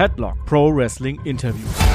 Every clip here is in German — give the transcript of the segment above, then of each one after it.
Headlock Pro Wrestling Interviews.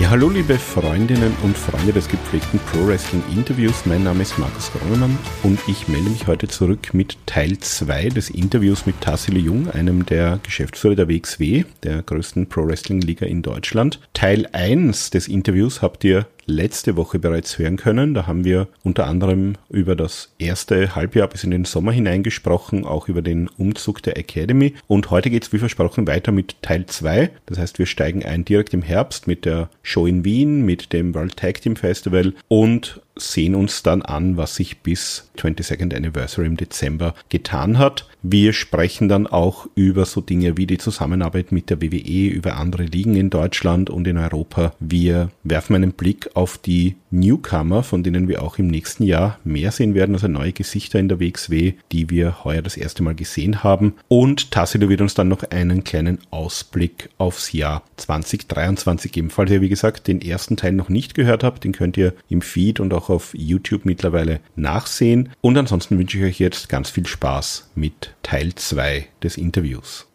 Ja, hallo liebe Freundinnen und Freunde des gepflegten Pro Wrestling Interviews. Mein Name ist Markus Gronnemann und ich melde mich heute zurück mit Teil 2 des Interviews mit Tassilo Jung, einem der Geschäftsführer der WXW, der größten Pro Wrestling Liga in Deutschland. Teil 1 des Interviews habt ihr letzte Woche bereits hören können. Da haben wir unter anderem über das erste Halbjahr bis in den Sommer hineingesprochen, auch über den Umzug der Academy. Und heute geht es wie versprochen weiter mit Teil 2. Das heißt, wir steigen ein direkt im Herbst mit der Show in Wien, mit dem World Tag Team Festival und sehen uns dann an, was sich bis 22nd Anniversary im Dezember getan hat. Wir sprechen dann auch über so Dinge wie die Zusammenarbeit mit der WWE, über andere Ligen in Deutschland und in Europa. Wir werfen einen Blick auf die Newcomer, von denen wir auch im nächsten Jahr mehr sehen werden, also neue Gesichter in der WXW, die wir heuer das erste Mal gesehen haben. Und Tassilo wird uns dann noch einen kleinen Ausblick aufs Jahr 2023 geben. Falls ihr, wie gesagt, den ersten Teil noch nicht gehört habt, den könnt ihr im Feed und auch auf YouTube mittlerweile nachsehen. Und ansonsten wünsche ich euch jetzt ganz viel Spaß mit Teil 2 des Interviews.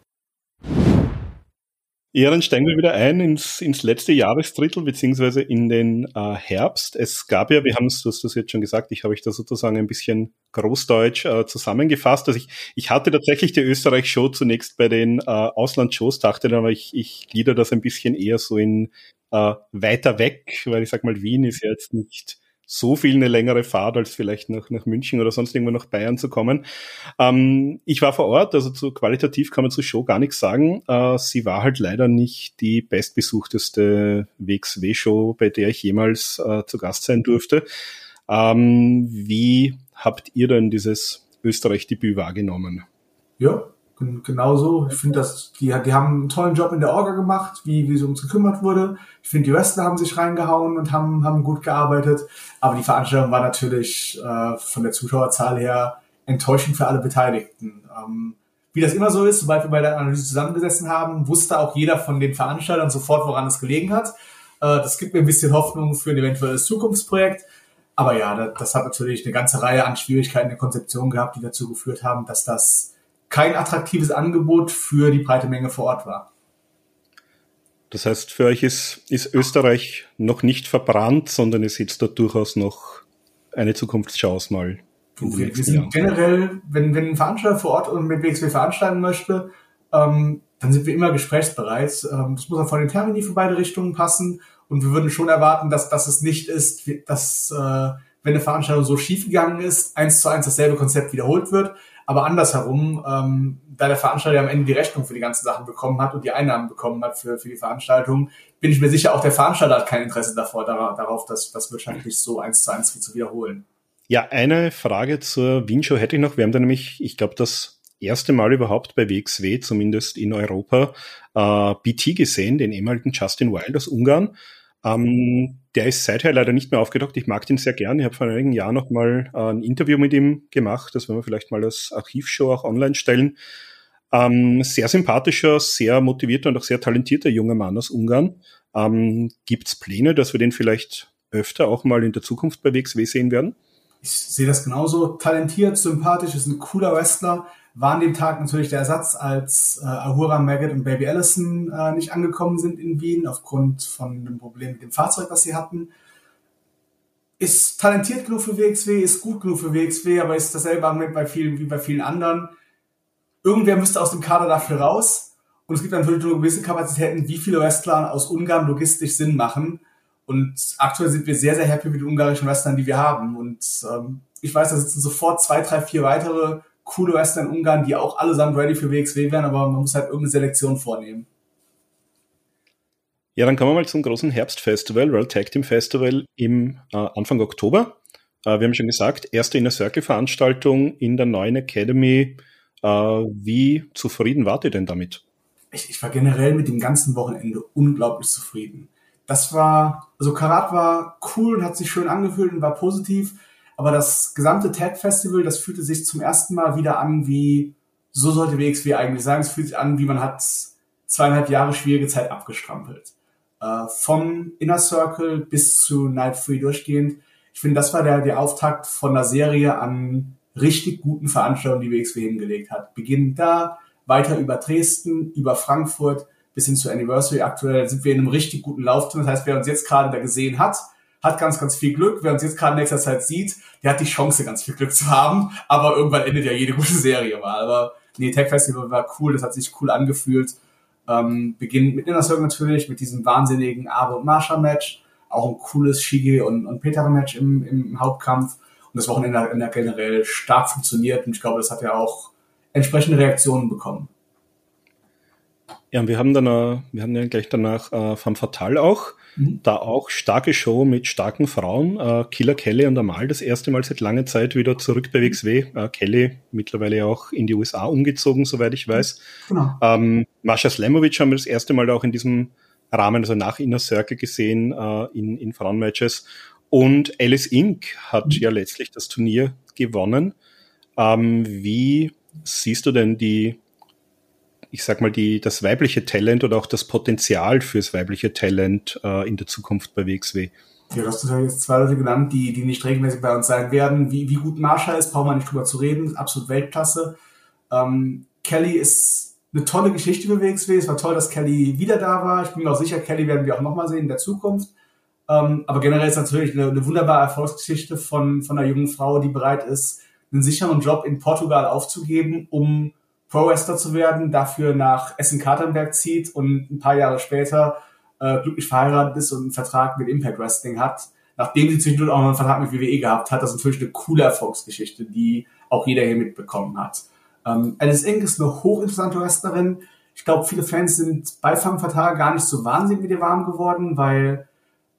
Dann steigen wir wieder ein ins, ins letzte Jahresdrittel beziehungsweise in den äh, Herbst. Es gab ja, wir haben es, du hast das jetzt schon gesagt, ich habe ich da sozusagen ein bisschen großdeutsch äh, zusammengefasst. Also ich, ich hatte tatsächlich die Österreich-Show zunächst bei den äh, Ausland-Shows, dachte dann aber, ich, ich glieder das ein bisschen eher so in äh, weiter weg, weil ich sag mal, Wien ist ja jetzt nicht so viel eine längere Fahrt, als vielleicht nach, nach München oder sonst irgendwo nach Bayern zu kommen. Ähm, ich war vor Ort, also zu qualitativ kann man zur Show gar nichts sagen. Äh, sie war halt leider nicht die bestbesuchteste WXW-Show, bei der ich jemals äh, zu Gast sein durfte. Ähm, wie habt ihr denn dieses Österreich-Debüt wahrgenommen? Ja, genauso. Ich finde, dass die, die haben einen tollen Job in der Orga gemacht, wie, wie so uns gekümmert wurde. Ich finde, die Wrestler haben sich reingehauen und haben, haben gut gearbeitet. Aber die Veranstaltung war natürlich äh, von der Zuschauerzahl her enttäuschend für alle Beteiligten. Ähm, wie das immer so ist, sobald wir bei der Analyse zusammengesessen haben, wusste auch jeder von den Veranstaltern sofort, woran es gelegen hat. Äh, das gibt mir ein bisschen Hoffnung für ein eventuelles Zukunftsprojekt. Aber ja, das hat natürlich eine ganze Reihe an Schwierigkeiten der Konzeption gehabt, die dazu geführt haben, dass das kein attraktives Angebot für die breite Menge vor Ort war. Das heißt, für euch ist, ist Österreich noch nicht verbrannt, sondern es jetzt da durchaus noch eine Zukunftschance mal. Wir, wir sind generell, wenn, wenn ein Veranstalter vor Ort und mit WXW veranstalten möchte, ähm, dann sind wir immer gesprächsbereit. Ähm, das muss auch von den Termini für beide Richtungen passen. Und wir würden schon erwarten, dass, dass es nicht ist, dass, äh, wenn eine Veranstaltung so schief gegangen ist, eins zu eins dasselbe Konzept wiederholt wird, aber andersherum, ähm, da der Veranstalter am Ende die Rechnung für die ganzen Sachen bekommen hat und die Einnahmen bekommen hat für, für die Veranstaltung, bin ich mir sicher, auch der Veranstalter hat kein Interesse davor, darauf, das, das wirtschaftlich so eins zu eins zu wiederholen. Ja, eine Frage zur Wien-Show hätte ich noch. Wir haben da nämlich, ich glaube, das erste Mal überhaupt bei WXW, zumindest in Europa, äh, BT gesehen, den ehemaligen Justin Wild aus Ungarn. Ähm, der ist seither leider nicht mehr aufgetaucht. Ich mag den sehr gern. Ich habe vor einigen Jahren noch mal äh, ein Interview mit ihm gemacht. Das werden wir vielleicht mal als Archivshow auch online stellen. Ähm, sehr sympathischer, sehr motivierter und auch sehr talentierter junger Mann aus Ungarn. Ähm, Gibt es Pläne, dass wir den vielleicht öfter auch mal in der Zukunft bei WXW sehen werden? Ich sehe das genauso. Talentiert, sympathisch, ist ein cooler Wrestler war an dem Tag natürlich der Ersatz, als äh, Ahura Maggot und Baby Allison äh, nicht angekommen sind in Wien aufgrund von dem Problem mit dem Fahrzeug, was sie hatten. Ist talentiert genug für WXW, ist gut genug für WXW, aber ist dasselbe Argument bei vielen, wie bei vielen anderen. Irgendwer müsste aus dem Kader dafür raus. Und es gibt natürlich nur gewisse Kapazitäten, wie viele Wrestler aus Ungarn logistisch Sinn machen. Und aktuell sind wir sehr, sehr happy mit den ungarischen Wrestlern, die wir haben. Und ähm, ich weiß, da sitzen sofort zwei, drei, vier weitere coole Wrestler in Ungarn, die auch allesamt ready für WXW wären, aber man muss halt irgendeine Selektion vornehmen. Ja, dann kommen wir mal zum großen Herbstfestival, World Tag Team Festival im äh, Anfang Oktober. Äh, wir haben schon gesagt, erste Inner Circle Veranstaltung in der neuen Academy. Äh, wie zufrieden wart ihr denn damit? Ich, ich war generell mit dem ganzen Wochenende unglaublich zufrieden. Das war, also Karat war cool und hat sich schön angefühlt und war positiv. Aber das gesamte Tag Festival, das fühlte sich zum ersten Mal wieder an wie, so sollte WXW eigentlich sein. Es fühlt sich an, wie man hat zweieinhalb Jahre schwierige Zeit abgestrampelt. Äh, vom Inner Circle bis zu Night Free durchgehend. Ich finde, das war der, der Auftakt von einer Serie an richtig guten Veranstaltungen, die WXW hingelegt hat. Beginnend da, weiter über Dresden, über Frankfurt bis hin zur Anniversary. Aktuell sind wir in einem richtig guten Lauf. Das heißt, wer uns jetzt gerade da gesehen hat, hat ganz, ganz viel Glück. Wer uns jetzt gerade in nächster Zeit sieht, der hat die Chance, ganz viel Glück zu haben. Aber irgendwann endet ja jede gute Serie mal. Aber nee, Tech Festival war cool, das hat sich cool angefühlt. Ähm, beginnt mit Inner Circle natürlich, mit diesem wahnsinnigen Abe und Marsha Match. Auch ein cooles Shige und, und Peter Match im, im Hauptkampf. Und das Wochenende hat generell stark funktioniert. Und ich glaube, das hat ja auch entsprechende Reaktionen bekommen. Ja, und wir haben dann, äh, wir haben ja gleich danach äh, Femme Fatale auch. Mhm. Da auch starke Show mit starken Frauen. Äh, Killer Kelly und Amal das erste Mal seit langer Zeit wieder zurück bei WXW. Äh, Kelly mittlerweile auch in die USA umgezogen, soweit ich weiß. Genau. Ähm, Mascha Slamovic haben wir das erste Mal auch in diesem Rahmen, also nach Inner Circle gesehen, äh, in, in Frauenmatches. Und Alice Inc. hat mhm. ja letztlich das Turnier gewonnen. Ähm, wie siehst du denn die ich sag mal, die, das weibliche Talent oder auch das Potenzial fürs weibliche Talent äh, in der Zukunft bei WXW? Ja, du hast jetzt zwei Leute genannt, die, die nicht regelmäßig bei uns sein werden. Wie, wie gut Marsha ist, brauchen wir nicht drüber zu reden. Absolut Weltklasse. Ähm, Kelly ist eine tolle Geschichte für WXW. Es war toll, dass Kelly wieder da war. Ich bin mir auch sicher, Kelly werden wir auch nochmal sehen in der Zukunft. Ähm, aber generell ist natürlich eine, eine wunderbare Erfolgsgeschichte von, von einer jungen Frau, die bereit ist, einen sicheren Job in Portugal aufzugeben, um Pro-Wrestler zu werden, dafür nach Essen-Katernberg zieht und ein paar Jahre später äh, glücklich verheiratet ist und einen Vertrag mit Impact Wrestling hat. Nachdem sie zwischendurch auch noch einen Vertrag mit WWE gehabt hat, das ist natürlich eine coole Erfolgsgeschichte, die auch jeder hier mitbekommen hat. Ähm, Alice Inc. ist eine hochinteressante Wrestlerin. Ich glaube, viele Fans sind bei Fangvertrag gar nicht so wahnsinnig mit ihr warm geworden, weil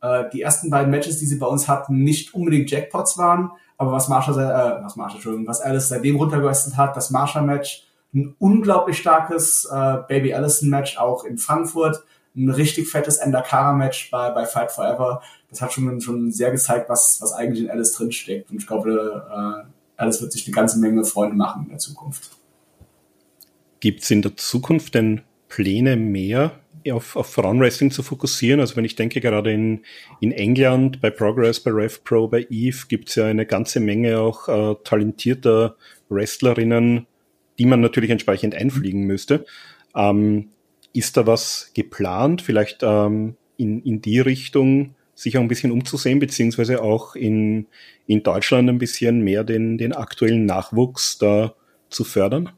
äh, die ersten beiden Matches, die sie bei uns hatten, nicht unbedingt Jackpots waren. Aber was Marsha, äh, was Marsha, Entschuldigung, was Alice seitdem runtergewestet hat, das Marsha-Match ein unglaublich starkes äh, Baby Allison Match auch in Frankfurt, ein richtig fettes Endakara Match bei, bei Fight Forever. Das hat schon, schon sehr gezeigt, was, was eigentlich in Alice drinsteckt. Und ich glaube, äh, Alice wird sich eine ganze Menge Freunde machen in der Zukunft. Gibt es in der Zukunft denn Pläne mehr auf, auf Frauenwrestling zu fokussieren? Also wenn ich denke, gerade in, in England, bei Progress, bei Rev Pro, bei Eve gibt es ja eine ganze Menge auch äh, talentierter Wrestlerinnen, die man natürlich entsprechend einfliegen müsste. Ähm, ist da was geplant, vielleicht ähm, in, in die Richtung sich auch ein bisschen umzusehen, beziehungsweise auch in, in Deutschland ein bisschen mehr den, den aktuellen Nachwuchs da zu fördern?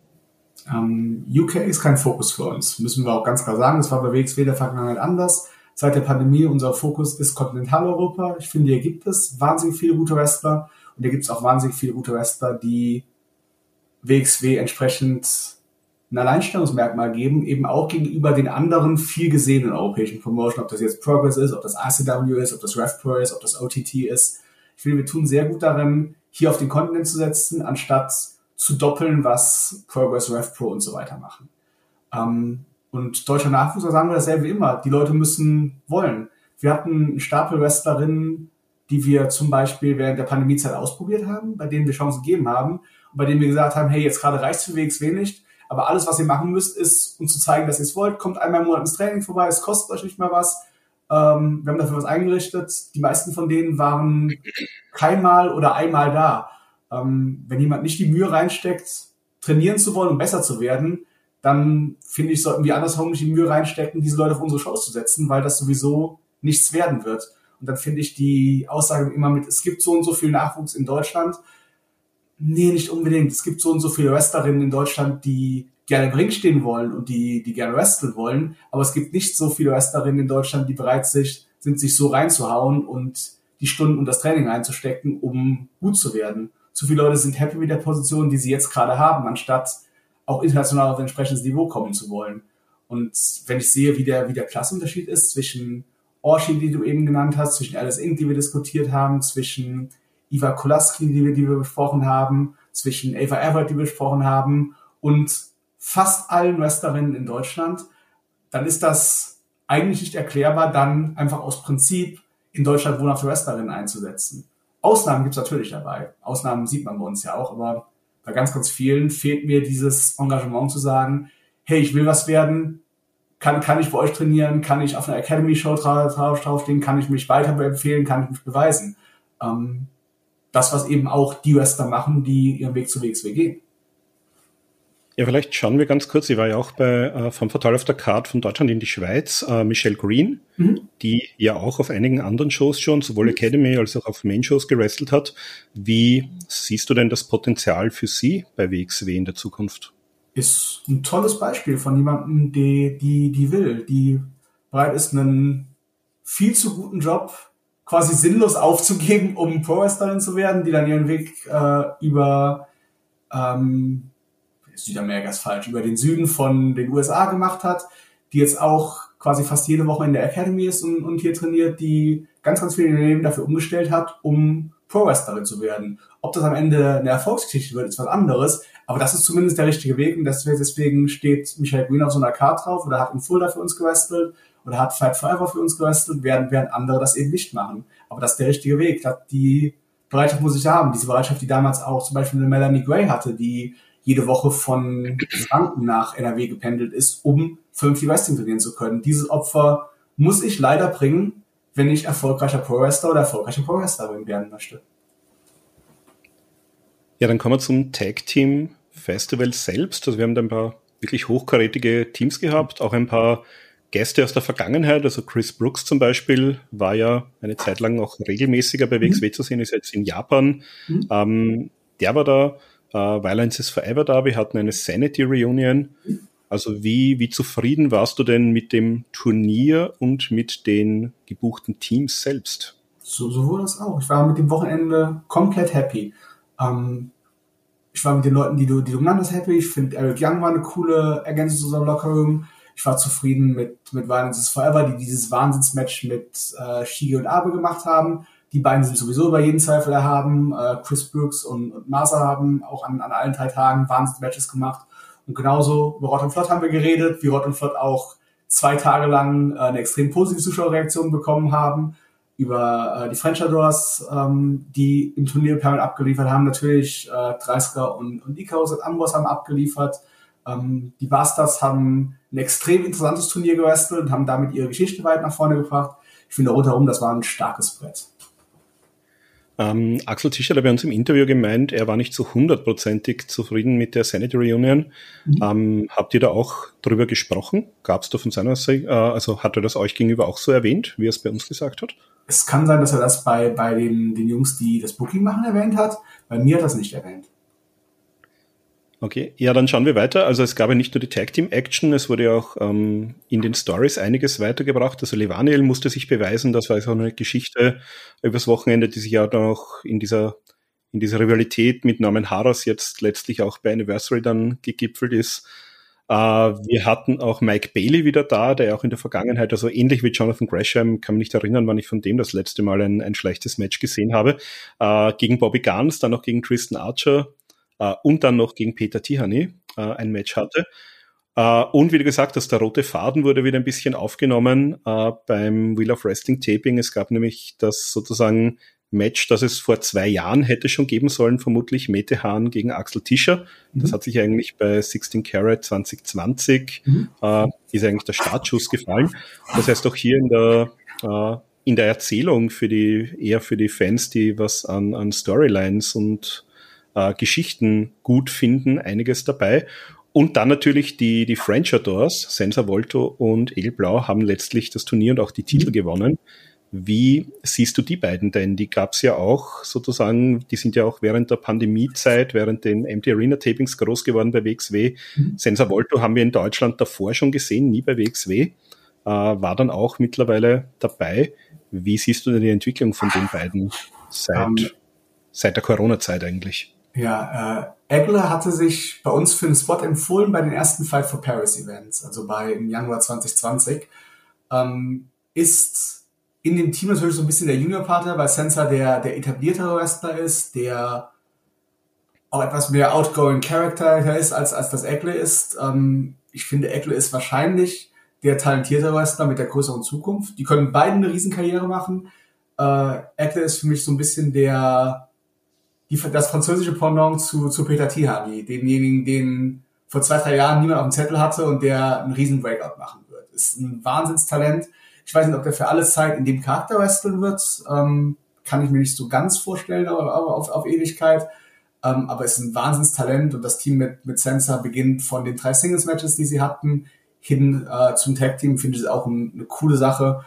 Ähm, UK ist kein Fokus für uns, müssen wir auch ganz klar sagen. Das war bei WXW der Vergangenheit anders. Seit der Pandemie unser Fokus ist Kontinentaleuropa. Ich finde, hier gibt es wahnsinnig viele gute Wrestler und hier gibt es auch wahnsinnig viele gute Wrestler, die WXW entsprechend ein Alleinstellungsmerkmal geben, eben auch gegenüber den anderen viel gesehenen europäischen Promotion, ob das jetzt Progress ist, ob das ACW ist, ob das RevPro ist, ob das OTT ist. Ich finde, wir tun sehr gut darin, hier auf den Kontinent zu setzen, anstatt zu doppeln, was Progress, RevPro und so weiter machen. Ähm, und deutscher Nachwuchs, da sagen wir dasselbe immer. Die Leute müssen wollen. Wir hatten einen Stapel Wrestlerinnen, die wir zum Beispiel während der Pandemiezeit ausprobiert haben, bei denen wir Chancen gegeben haben bei denen wir gesagt haben, hey, jetzt gerade reicht für WXW nicht, aber alles, was ihr machen müsst, ist, um zu zeigen, dass ihr es wollt, kommt einmal im Monat ins Training vorbei, es kostet euch nicht mal was. Ähm, wir haben dafür was eingerichtet. Die meisten von denen waren keinmal oder einmal da. Ähm, wenn jemand nicht die Mühe reinsteckt, trainieren zu wollen und besser zu werden, dann finde ich, sollten wir andersherum nicht die Mühe reinstecken, diese Leute auf unsere Shows zu setzen, weil das sowieso nichts werden wird. Und dann finde ich die Aussage immer mit, es gibt so und so viel Nachwuchs in Deutschland, Nee, nicht unbedingt. Es gibt so und so viele Wrestlerinnen in Deutschland, die gerne im Ring stehen wollen und die, die gerne wresteln wollen. Aber es gibt nicht so viele Wrestlerinnen in Deutschland, die bereit sind, sich so reinzuhauen und die Stunden und das Training einzustecken, um gut zu werden. Zu viele Leute sind happy mit der Position, die sie jetzt gerade haben, anstatt auch international auf ein entsprechendes Niveau kommen zu wollen. Und wenn ich sehe, wie der, wie der Klassenunterschied ist zwischen Orshi, die du eben genannt hast, zwischen Alice Inc., die wir diskutiert haben, zwischen Iva Kolaski, die wir, die wir besprochen haben, zwischen Ava Everett, die wir besprochen haben, und fast allen Wrestlerinnen in Deutschland, dann ist das eigentlich nicht erklärbar, dann einfach aus Prinzip in Deutschland wohnhafte Wrestlerinnen einzusetzen. Ausnahmen gibt's natürlich dabei. Ausnahmen sieht man bei uns ja auch, aber bei ganz, ganz vielen fehlt mir dieses Engagement zu sagen, hey, ich will was werden, kann, kann ich bei euch trainieren, kann ich auf einer Academy-Show drauf, drauf, draufstehen, kann ich mich weiter empfehlen, kann ich mich beweisen. Ähm, das, was eben auch die Wrestler machen, die ihren Weg zu WXW gehen. Ja, vielleicht schauen wir ganz kurz. Ich war ja auch bei äh, vom Fatal auf der Card von Deutschland in die Schweiz, äh, Michelle Green, mhm. die ja auch auf einigen anderen Shows schon, sowohl mhm. Academy als auch auf Main-Shows gewrestelt hat. Wie siehst du denn das Potenzial für sie bei WXW in der Zukunft? Ist ein tolles Beispiel von jemandem, die, die, die will, die bereit ist, einen viel zu guten Job quasi sinnlos aufzugeben, um Pro-Wrestlerin zu werden, die dann ihren Weg äh, über ähm, Südamerika ist falsch, über den Süden von den USA gemacht hat, die jetzt auch quasi fast jede Woche in der Academy ist und, und hier trainiert, die ganz, ganz viel in Leben dafür umgestellt hat, um Pro-Wrestlerin zu werden. Ob das am Ende eine Erfolgsgeschichte wird, ist was anderes, aber das ist zumindest der richtige Weg und deswegen steht Michael Green auf so einer Karte drauf oder hat in Fulda für uns gewestelt oder hat Fight Forever für uns gewestelt, während, während andere das eben nicht machen. Aber das ist der richtige Weg. Die Bereitschaft muss ich haben. Diese Bereitschaft, die damals auch zum Beispiel eine Melanie Gray hatte, die jede Woche von Franken nach NRW gependelt ist, um vernünftig Wrestling trainieren zu können. Dieses Opfer muss ich leider bringen, wenn ich erfolgreicher Pro-Wrestler oder erfolgreicher Pro-Wrestlerin werden möchte. Ja, dann kommen wir zum Tag Team Festival selbst. Also wir haben da ein paar wirklich hochkarätige Teams gehabt, auch ein paar Gäste aus der Vergangenheit, also Chris Brooks zum Beispiel, war ja eine Zeit lang auch regelmäßiger bei WXW mhm. zu sehen, ist jetzt in Japan. Mhm. Ähm, der war da, äh, Violence is Forever da, wir hatten eine Sanity Reunion. Also wie, wie zufrieden warst du denn mit dem Turnier und mit den gebuchten Teams selbst? So, so wurde es auch. Ich war mit dem Wochenende komplett happy. Ähm, ich war mit den Leuten, die du, die du genannt hast, happy. Ich finde, Eric Young war eine coole Ergänzung zu unserem Lockerroom. Ich war zufrieden mit, mit Violence is Forever, die dieses Wahnsinnsmatch mit äh, Shige und Abe gemacht haben. Die beiden sind sowieso über jeden Zweifel erhaben. Äh, Chris Brooks und, und Masa haben auch an, an allen drei Tagen Wahnsinnsmatches gemacht. Und genauso über Rott und Flott haben wir geredet, wie Rott und Flott auch zwei Tage lang äh, eine extrem positive Zuschauerreaktion bekommen haben. Über äh, die French Adors, ähm, die im Turnier permanent abgeliefert haben. Natürlich äh, 30er und, und Icarus und Ambros haben abgeliefert. Ähm, die Bastards haben ein extrem interessantes Turnier gewrestelt und haben damit ihre Geschichte weit nach vorne gebracht. Ich finde rundherum, das war ein starkes Brett. Ähm, Axel Tischer hat bei uns im Interview gemeint, er war nicht so hundertprozentig zufrieden mit der Senate Reunion. Mhm. Ähm, habt ihr da auch drüber gesprochen? Gab es da von seiner Seite, äh, also hat er das euch gegenüber auch so erwähnt, wie er es bei uns gesagt hat? Es kann sein, dass er das bei, bei den, den Jungs, die das Booking machen, erwähnt hat. Bei mir hat er das nicht erwähnt. Okay, ja, dann schauen wir weiter. Also es gab ja nicht nur die Tag Team Action, es wurde ja auch ähm, in den Stories einiges weitergebracht. Also Levaniel musste sich beweisen, das war also eine Geschichte übers Wochenende, die sich ja dann auch in dieser in dieser Rivalität mit Norman Harras jetzt letztlich auch bei Anniversary dann gegipfelt ist. Äh, wir hatten auch Mike Bailey wieder da, der auch in der Vergangenheit, also ähnlich wie Jonathan Gresham, kann mich nicht erinnern, wann ich von dem das letzte Mal ein, ein schlechtes Match gesehen habe, äh, gegen Bobby Guns, dann auch gegen Tristan Archer, äh, und dann noch gegen Peter Tihani äh, ein Match hatte. Uh, und wie du gesagt hast, der rote Faden wurde wieder ein bisschen aufgenommen uh, beim Wheel of Wrestling Taping. Es gab nämlich das sozusagen Match, das es vor zwei Jahren hätte schon geben sollen, vermutlich Mete Hahn gegen Axel Tischer. Mhm. Das hat sich eigentlich bei 16 Carat 2020 mhm. uh, ist eigentlich der Startschuss gefallen. Das heißt auch hier in der in der Erzählung für die eher für die Fans, die was an, an Storylines und äh, Geschichten gut finden, einiges dabei. Und dann natürlich die, die French Adors, Sensa Volto und El Blau haben letztlich das Turnier und auch die Titel mhm. gewonnen. Wie siehst du die beiden denn? Die gab's ja auch sozusagen, die sind ja auch während der Pandemiezeit, während den MT Arena Tapings groß geworden bei WXW. Mhm. Sensa Volto haben wir in Deutschland davor schon gesehen, nie bei WXW. Äh, war dann auch mittlerweile dabei. Wie siehst du denn die Entwicklung von den beiden seit, um, ähm. seit der Corona-Zeit eigentlich? Ja, äh, Egler hatte sich bei uns für einen Spot empfohlen bei den ersten Fight for Paris Events, also bei im Januar 2020. Ähm, ist in dem Team natürlich so ein bisschen der Junior-Partner, weil Sensor der, der etablierte Wrestler ist, der auch etwas mehr outgoing Character ist, als, als das Egle ist. Ähm, ich finde, Egle ist wahrscheinlich der talentierte Wrestler mit der größeren Zukunft. Die können beide eine Riesenkarriere machen. Äh, Egle ist für mich so ein bisschen der, die, das französische Pendant zu, zu Peter Tihani, denjenigen, den vor zwei, drei Jahren niemand auf dem Zettel hatte und der einen riesen Breakout machen wird. ist ein Wahnsinnstalent. Ich weiß nicht, ob der für alle Zeit in dem Charakter wresteln wird. Ähm, kann ich mir nicht so ganz vorstellen, aber, aber auf, auf Ewigkeit. Ähm, aber ist ein Wahnsinnstalent und das Team mit, mit Sansa beginnt von den drei Singles-Matches, die sie hatten, hin äh, zum Tag-Team, finde ich auch ein, eine coole Sache.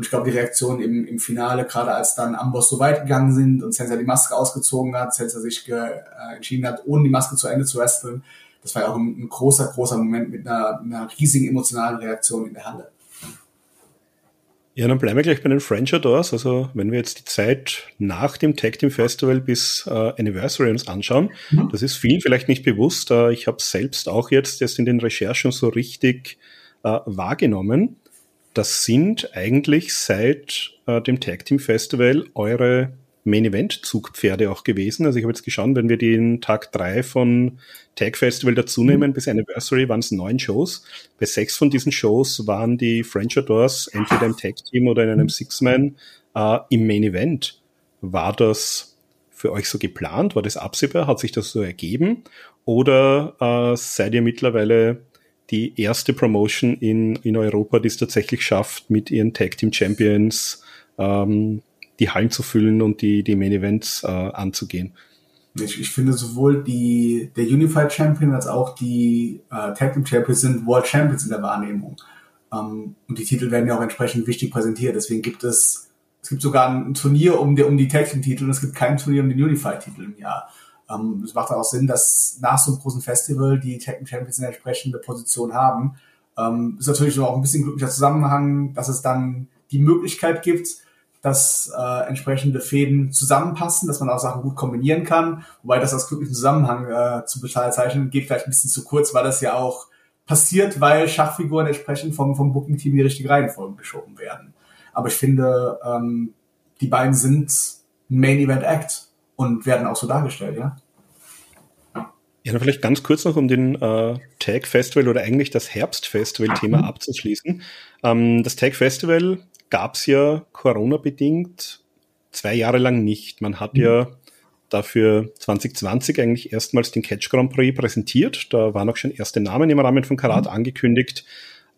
Und ich glaube, die Reaktion im, im Finale, gerade als dann Amboss so weit gegangen sind und Sansa die Maske ausgezogen hat, Sansa sich ge, äh, entschieden hat, ohne die Maske zu Ende zu wresteln, das war ja auch ein, ein großer, großer Moment mit einer, einer riesigen emotionalen Reaktion in der Halle. Ja, dann bleiben wir gleich bei den French Adors. Also wenn wir jetzt die Zeit nach dem Tag Team Festival bis äh, Anniversary uns anschauen, mhm. das ist vielen vielleicht nicht bewusst. Äh, ich habe selbst auch jetzt erst in den Recherchen so richtig äh, wahrgenommen. Das sind eigentlich seit äh, dem Tag Team Festival eure Main Event Zugpferde auch gewesen. Also ich habe jetzt geschaut, wenn wir den Tag drei von Tag Festival dazu nehmen, mhm. bis Anniversary waren es neun Shows. Bei sechs von diesen Shows waren die French Adors entweder im Tag Team oder in einem mhm. Six-Man äh, im Main Event. War das für euch so geplant? War das absehbar? Hat sich das so ergeben? Oder äh, seid ihr mittlerweile die erste Promotion in, in Europa, die es tatsächlich schafft, mit ihren Tag Team Champions ähm, die Hallen zu füllen und die, die Main Events äh, anzugehen. Ich, ich finde sowohl die, der Unified Champion als auch die äh, Tag Team Champions sind World Champions in der Wahrnehmung. Ähm, und die Titel werden ja auch entsprechend wichtig präsentiert. Deswegen gibt es, es gibt sogar ein Turnier um die, um die Tag Team Titel und es gibt kein Turnier um den Unified Titel im Jahr. Ähm, es macht auch Sinn, dass nach so einem großen Festival die Team Champions eine entsprechende Position haben. Ähm, ist natürlich auch ein bisschen glücklicher Zusammenhang, dass es dann die Möglichkeit gibt, dass äh, entsprechende Fäden zusammenpassen, dass man auch Sachen gut kombinieren kann. Wobei das aus glücklichen Zusammenhang äh, zu bezeichnen geht vielleicht ein bisschen zu kurz, weil das ja auch passiert, weil Schachfiguren entsprechend vom, vom Booking-Team in die richtige Reihenfolge geschoben werden. Aber ich finde, ähm, die beiden sind Main Event Act und werden auch so dargestellt, ja. Ja, dann vielleicht ganz kurz noch, um den äh, Tag Festival oder eigentlich das Herbst Festival Thema mhm. abzuschließen. Ähm, das Tag Festival gab es ja Corona-bedingt zwei Jahre lang nicht. Man hat mhm. ja dafür 2020 eigentlich erstmals den Catch Grand Prix präsentiert. Da waren auch schon erste Namen im Rahmen von Karat mhm. angekündigt.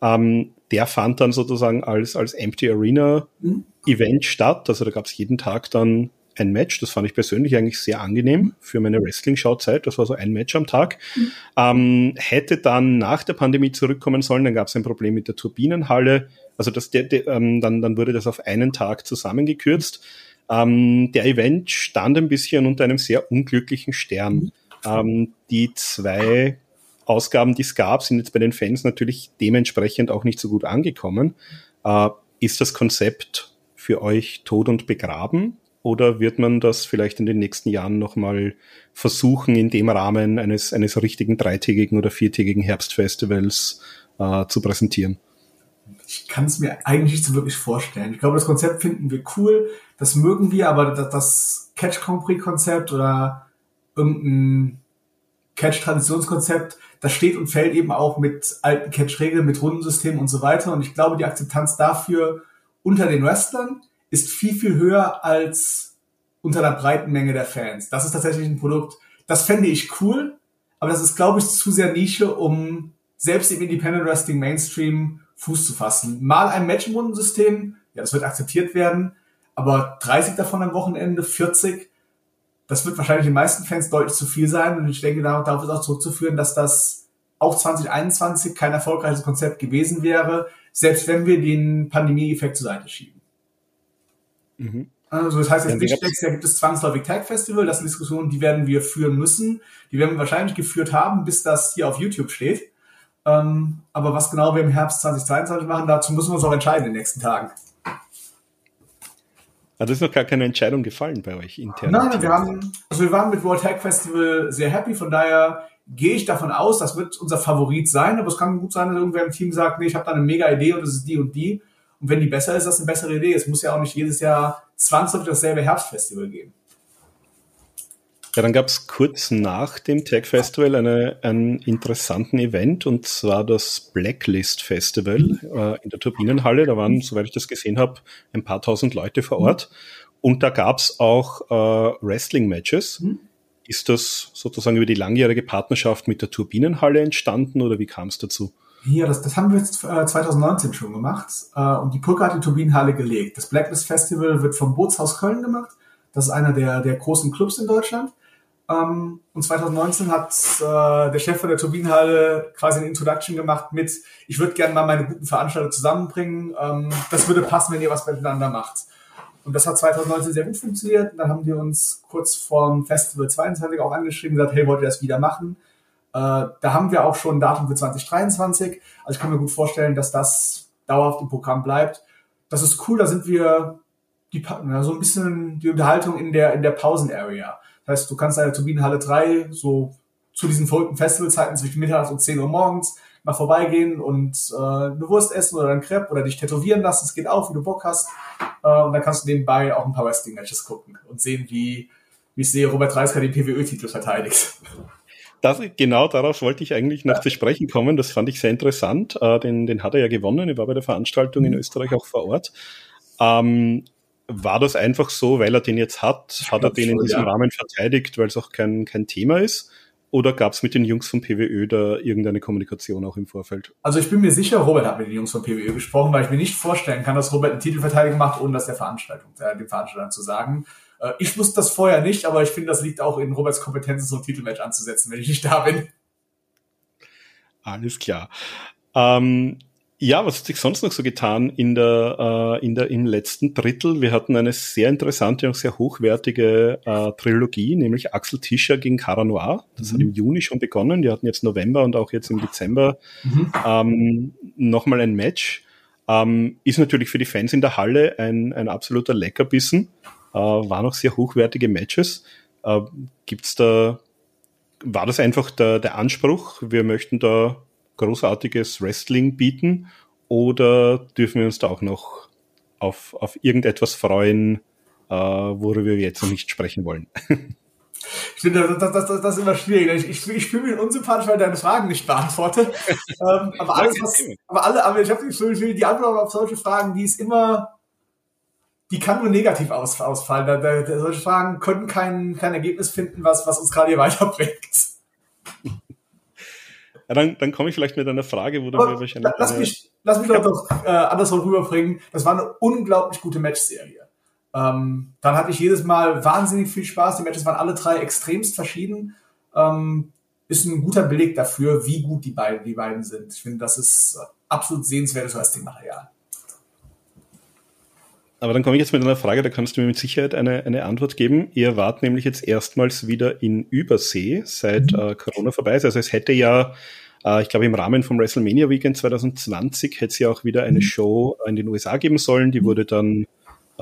Ähm, der fand dann sozusagen als, als Empty Arena mhm. Event statt. Also da gab es jeden Tag dann ein Match. Das fand ich persönlich eigentlich sehr angenehm für meine Wrestling-Schauzeit. Das war so ein Match am Tag. Mhm. Ähm, hätte dann nach der Pandemie zurückkommen sollen, dann gab es ein Problem mit der Turbinenhalle. Also das, der, der, ähm, dann, dann wurde das auf einen Tag zusammengekürzt. Ähm, der Event stand ein bisschen unter einem sehr unglücklichen Stern. Ähm, die zwei Ausgaben, die es gab, sind jetzt bei den Fans natürlich dementsprechend auch nicht so gut angekommen. Äh, ist das Konzept für euch tot und begraben? Oder wird man das vielleicht in den nächsten Jahren nochmal versuchen, in dem Rahmen eines, eines richtigen dreitägigen oder viertägigen Herbstfestivals äh, zu präsentieren? ich kann es mir eigentlich nicht so wirklich vorstellen. Ich glaube, das Konzept finden wir cool, das mögen wir, aber das Catch Compris Konzept oder irgendein Catch Traditionskonzept, das steht und fällt eben auch mit alten Catch Regeln, mit Rundensystemen und so weiter. Und ich glaube, die Akzeptanz dafür unter den Wrestlern ist viel, viel höher als unter der breiten Menge der Fans. Das ist tatsächlich ein Produkt, das fände ich cool, aber das ist, glaube ich, zu sehr Nische, um selbst im Independent Wrestling Mainstream Fuß zu fassen. Mal ein Matchbundensystem, ja, das wird akzeptiert werden, aber 30 davon am Wochenende, 40, das wird wahrscheinlich den meisten Fans deutlich zu viel sein und ich denke, darauf ist auch zurückzuführen, dass das auch 2021 kein erfolgreiches Konzept gewesen wäre, selbst wenn wir den Pandemie-Effekt zur Seite schieben. Mhm. Also das heißt jetzt nicht, da gibt es zwangsläufig Tag Festival, das sind Diskussionen, die werden wir führen müssen, die werden wir wahrscheinlich geführt haben, bis das hier auf YouTube steht. Ähm, aber was genau wir im Herbst 2022 machen, dazu müssen wir uns auch entscheiden in den nächsten Tagen. Also ist noch gar keine Entscheidung gefallen bei euch intern? Nein, wir haben, also wir waren mit World Tag Festival sehr happy, von daher gehe ich davon aus, das wird unser Favorit sein, aber es kann gut sein, dass irgendwer im Team sagt, nee, ich habe da eine mega Idee und es ist die und die. Und wenn die besser ist, ist das eine bessere Idee. Es muss ja auch nicht jedes Jahr zwangsläufig dasselbe Herbstfestival geben. Ja, dann gab es kurz nach dem Tech Festival eine, einen interessanten Event und zwar das Blacklist Festival äh, in der Turbinenhalle. Da waren, soweit ich das gesehen habe, ein paar tausend Leute vor Ort. Und da gab es auch äh, Wrestling-Matches. Ist das sozusagen über die langjährige Partnerschaft mit der Turbinenhalle entstanden oder wie kam es dazu? Hier, das, das haben wir jetzt, äh, 2019 schon gemacht. Äh, und die Pulka hat die Turbinenhalle gelegt. Das Blacklist Festival wird vom Bootshaus Köln gemacht. Das ist einer der, der großen Clubs in Deutschland. Ähm, und 2019 hat äh, der Chef von der Turbinenhalle quasi eine Introduction gemacht mit, ich würde gerne mal meine guten Veranstalter zusammenbringen. Ähm, das würde passen, wenn ihr was miteinander macht. Und das hat 2019 sehr gut funktioniert. Und dann haben die uns kurz vorm Festival 22 auch angeschrieben und gesagt, hey, wollt ihr das wieder machen? Äh, da haben wir auch schon ein Datum für 2023. Also ich kann mir gut vorstellen, dass das dauerhaft im Programm bleibt. Das ist cool, da sind wir die, so ein bisschen die Unterhaltung in der, in der Pausen-Area. Das heißt, du kannst deine Turbinenhalle 3 so zu diesen verrückten Festivalzeiten zwischen mittags und 10 Uhr morgens mal vorbeigehen und äh, eine Wurst essen oder ein Crepe oder dich tätowieren lassen. Es geht auch, wie du Bock hast. Äh, und dann kannst du nebenbei auch ein paar Wrestling-Matches gucken und sehen, wie, wie ich sehe, Robert Reisker den PWÖ-Titel verteidigt. Das, genau darauf wollte ich eigentlich noch ja. zu sprechen kommen. Das fand ich sehr interessant. Äh, den, den hat er ja gewonnen. Ich war bei der Veranstaltung in mhm. Österreich auch vor Ort. Ähm, war das einfach so, weil er den jetzt hat? Hat er den in diesem ja. Rahmen verteidigt, weil es auch kein, kein Thema ist? Oder gab es mit den Jungs von PWÖ da irgendeine Kommunikation auch im Vorfeld? Also ich bin mir sicher, Robert hat mit den Jungs von PWÖ gesprochen, weil ich mir nicht vorstellen kann, dass Robert einen Titelverteidigung macht, ohne das der Veranstaltung, äh, dem Veranstalter zu sagen. Äh, ich wusste das vorher nicht, aber ich finde, das liegt auch in Roberts Kompetenzen, so ein Titelmatch anzusetzen, wenn ich nicht da bin. Alles klar. Ähm, ja, was hat sich sonst noch so getan in der, äh, in der, im letzten Drittel? Wir hatten eine sehr interessante und sehr hochwertige äh, Trilogie, nämlich Axel Tischer gegen Cara Noir. Das mhm. hat im Juni schon begonnen. Die hatten jetzt November und auch jetzt im Dezember mhm. ähm, nochmal ein Match. Ähm, ist natürlich für die Fans in der Halle ein, ein absoluter Leckerbissen. Äh, waren auch sehr hochwertige Matches. Äh, gibt's da, war das einfach der, der Anspruch? Wir möchten da großartiges Wrestling bieten oder dürfen wir uns da auch noch auf, auf irgendetwas freuen, äh, worüber wir jetzt noch nicht sprechen wollen? Ich finde, das, das, das, das ist immer schwierig. Ich, ich, ich fühle mich unsympathisch, weil deine Fragen nicht beantworte. ähm, aber, alles, was, aber alle, aber ich habe die Antwort auf solche Fragen, die ist immer, die kann nur negativ aus, ausfallen. Da, da, solche Fragen können kein, kein Ergebnis finden, was, was uns gerade hier weiterbringt. Ja, dann, dann komme ich vielleicht mit einer Frage, wo du mir wahrscheinlich. Lass mich, lass mich doch, doch äh, andersrum rüberbringen. Das war eine unglaublich gute Matchserie. Ähm, dann hatte ich jedes Mal wahnsinnig viel Spaß. Die Matches waren alle drei extremst verschieden. Ähm, ist ein guter Beleg dafür, wie gut die beiden, die beiden sind. Ich finde, das ist absolut sehenswertes Wrestling-Material. Aber dann komme ich jetzt mit einer Frage, da kannst du mir mit Sicherheit eine, eine Antwort geben. Ihr wart nämlich jetzt erstmals wieder in Übersee, seit mhm. äh, Corona vorbei ist. Also es hätte ja äh, ich glaube, im Rahmen vom WrestleMania Weekend 2020 hätte es ja auch wieder eine mhm. Show in den USA geben sollen. Die wurde dann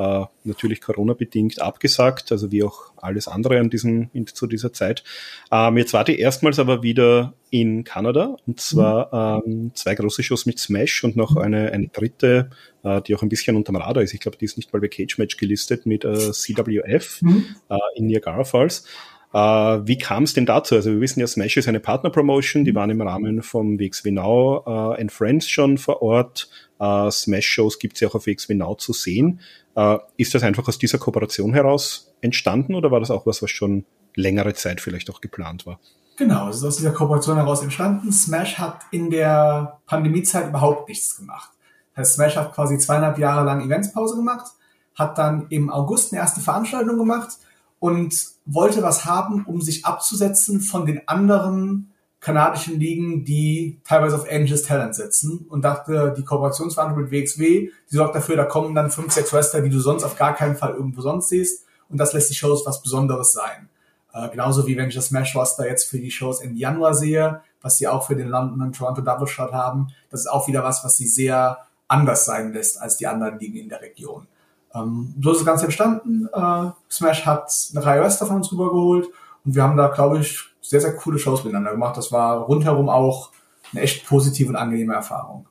äh, natürlich Corona-bedingt abgesagt, also wie auch alles andere an diesem, in, zu dieser Zeit. Ähm, jetzt war die erstmals aber wieder in Kanada und zwar mhm. ähm, zwei große Shows mit Smash und noch eine, eine dritte, äh, die auch ein bisschen unterm Radar ist. Ich glaube, die ist nicht mal bei Cage Match gelistet mit äh, CWF mhm. äh, in Niagara Falls. Äh, wie kam es denn dazu? Also wir wissen ja, Smash ist eine Partner-Promotion, die waren im Rahmen vom WXW Now äh, and Friends schon vor Ort. Äh, Smash-Shows gibt es ja auch auf WXW Now zu sehen. Äh, ist das einfach aus dieser Kooperation heraus entstanden oder war das auch was, was schon längere Zeit vielleicht auch geplant war? Genau, es ist aus dieser Kooperation heraus entstanden. Smash hat in der Pandemiezeit überhaupt nichts gemacht. Das heißt, Smash hat quasi zweieinhalb Jahre lang Eventspause gemacht, hat dann im August eine erste Veranstaltung gemacht und wollte was haben, um sich abzusetzen von den anderen kanadischen Ligen, die teilweise auf Angels Talent setzen und dachte, die Kooperationsverhandlung mit WXW, die sorgt dafür, da kommen dann fünf, sechs Wrestler, die du sonst auf gar keinen Fall irgendwo sonst siehst und das lässt die Shows was Besonderes sein. Äh, genauso wie wenn ich das Smash Roster jetzt für die Shows im Januar sehe, was sie auch für den London und Toronto Double Shot haben, das ist auch wieder was, was sie sehr anders sein lässt als die anderen Ligen in der Region. Ähm, so ist das Ganze entstanden. Äh, Smash hat eine Reihe Wrestler von uns rübergeholt und wir haben da, glaube ich, sehr, sehr coole Shows miteinander gemacht. Das war rundherum auch eine echt positive und angenehme Erfahrung.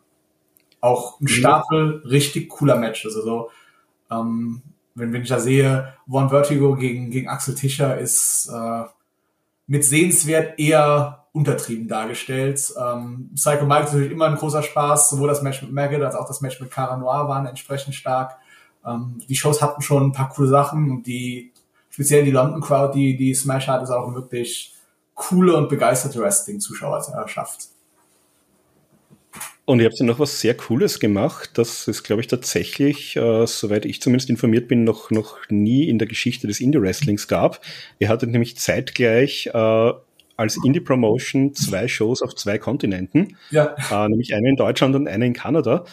Auch ein Stapel richtig cooler Matches. Also ähm, wenn, wenn ich da sehe, One Vertigo gegen, gegen Axel Tischer ist äh, mit sehenswert eher untertrieben dargestellt. Ähm, Psycho Mike ist natürlich immer ein großer Spaß, sowohl das Match mit Maggot als auch das Match mit Cara Noir waren entsprechend stark. Ähm, die Shows hatten schon ein paar coole Sachen und die, speziell die London Crowd, die, die Smash hat, ist auch wirklich coole und begeisterte Wrestling-Zuschauer erschafft. Und ihr habt ja noch was sehr Cooles gemacht. Das ist, glaube ich, tatsächlich, äh, soweit ich zumindest informiert bin, noch, noch nie in der Geschichte des Indie-Wrestlings gab. Ihr hattet nämlich zeitgleich äh, als Indie-Promotion zwei Shows auf zwei Kontinenten. Ja. Äh, nämlich eine in Deutschland und eine in Kanada.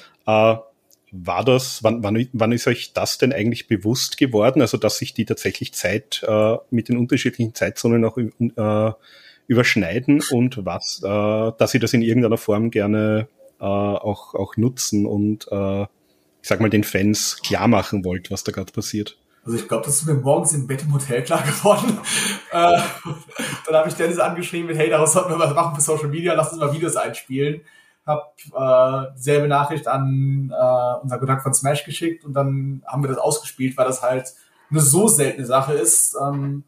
War das, wann, wann, wann ist euch das denn eigentlich bewusst geworden? Also, dass sich die tatsächlich Zeit äh, mit den unterschiedlichen Zeitzonen auch äh, überschneiden und was, äh, dass ihr das in irgendeiner Form gerne äh, auch, auch nutzen und äh, ich sag mal den Fans klar machen wollt, was da gerade passiert. Also ich glaube, das ist mir morgens im Bett im Hotel klar geworden. äh, dann habe ich Dennis angeschrieben mit, hey, daraus sollten wir was machen für Social Media, lass uns mal Videos einspielen. Hab äh, selbe Nachricht an äh, unser Kontakt von Smash geschickt und dann haben wir das ausgespielt, weil das halt eine so seltene Sache ist. Ähm,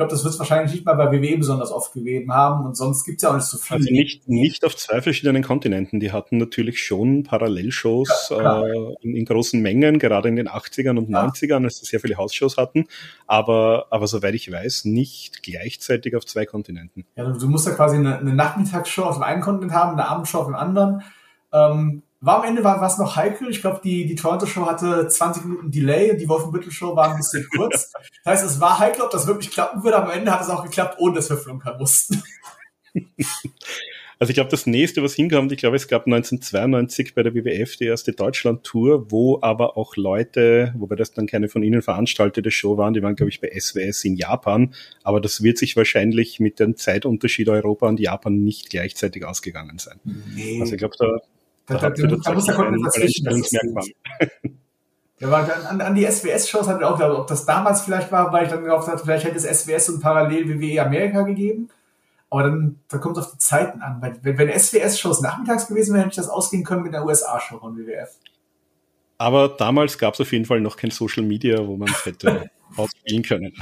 glaube, das wird es wahrscheinlich nicht mal bei WWE besonders oft gegeben haben und sonst gibt es ja auch nicht so viel. Also nicht, nicht auf zwei verschiedenen Kontinenten. Die hatten natürlich schon Parallelshows ja, äh, in, in, großen Mengen, gerade in den 80ern und ja. 90ern, als sie sehr viele Hausshows hatten. Aber, aber soweit ich weiß, nicht gleichzeitig auf zwei Kontinenten. Ja, du, du musst ja quasi eine, eine Nachmittagsshow auf dem einen Kontinent haben, eine Abendshow auf dem anderen. Ähm, war am Ende war was noch heikel. Ich glaube, die, die Toronto Show hatte 20 Minuten Delay, die Wolfenbüttel Show war ein bisschen kurz. Das heißt, es war heikel, ob das wirklich klappen würde. Am Ende hat es auch geklappt, ohne dass wir flunkern mussten. Also ich glaube, das nächste, was hinkommt, ich glaube, es gab 1992 bei der WWF die erste Deutschland-Tour, wo aber auch Leute, wobei das dann keine von Ihnen veranstaltete Show waren, die waren, glaube ich, bei SWS in Japan. Aber das wird sich wahrscheinlich mit dem Zeitunterschied Europa und Japan nicht gleichzeitig ausgegangen sein. Nee. Also ich glaube, da da, da, da, da muss der Kunde dazwischen. Ja, an, an die SWS-Shows hat auch gedacht, ob das damals vielleicht war, weil ich dann gehofft hatte, vielleicht hätte es SWS und parallel WWE Amerika gegeben. Aber dann, da kommt es auf die Zeiten an. Weil, wenn, wenn SWS-Shows nachmittags gewesen wären, hätte ich das ausgehen können mit der USA-Show von WWF. Aber damals gab es auf jeden Fall noch kein Social Media, wo man es hätte ausspielen können.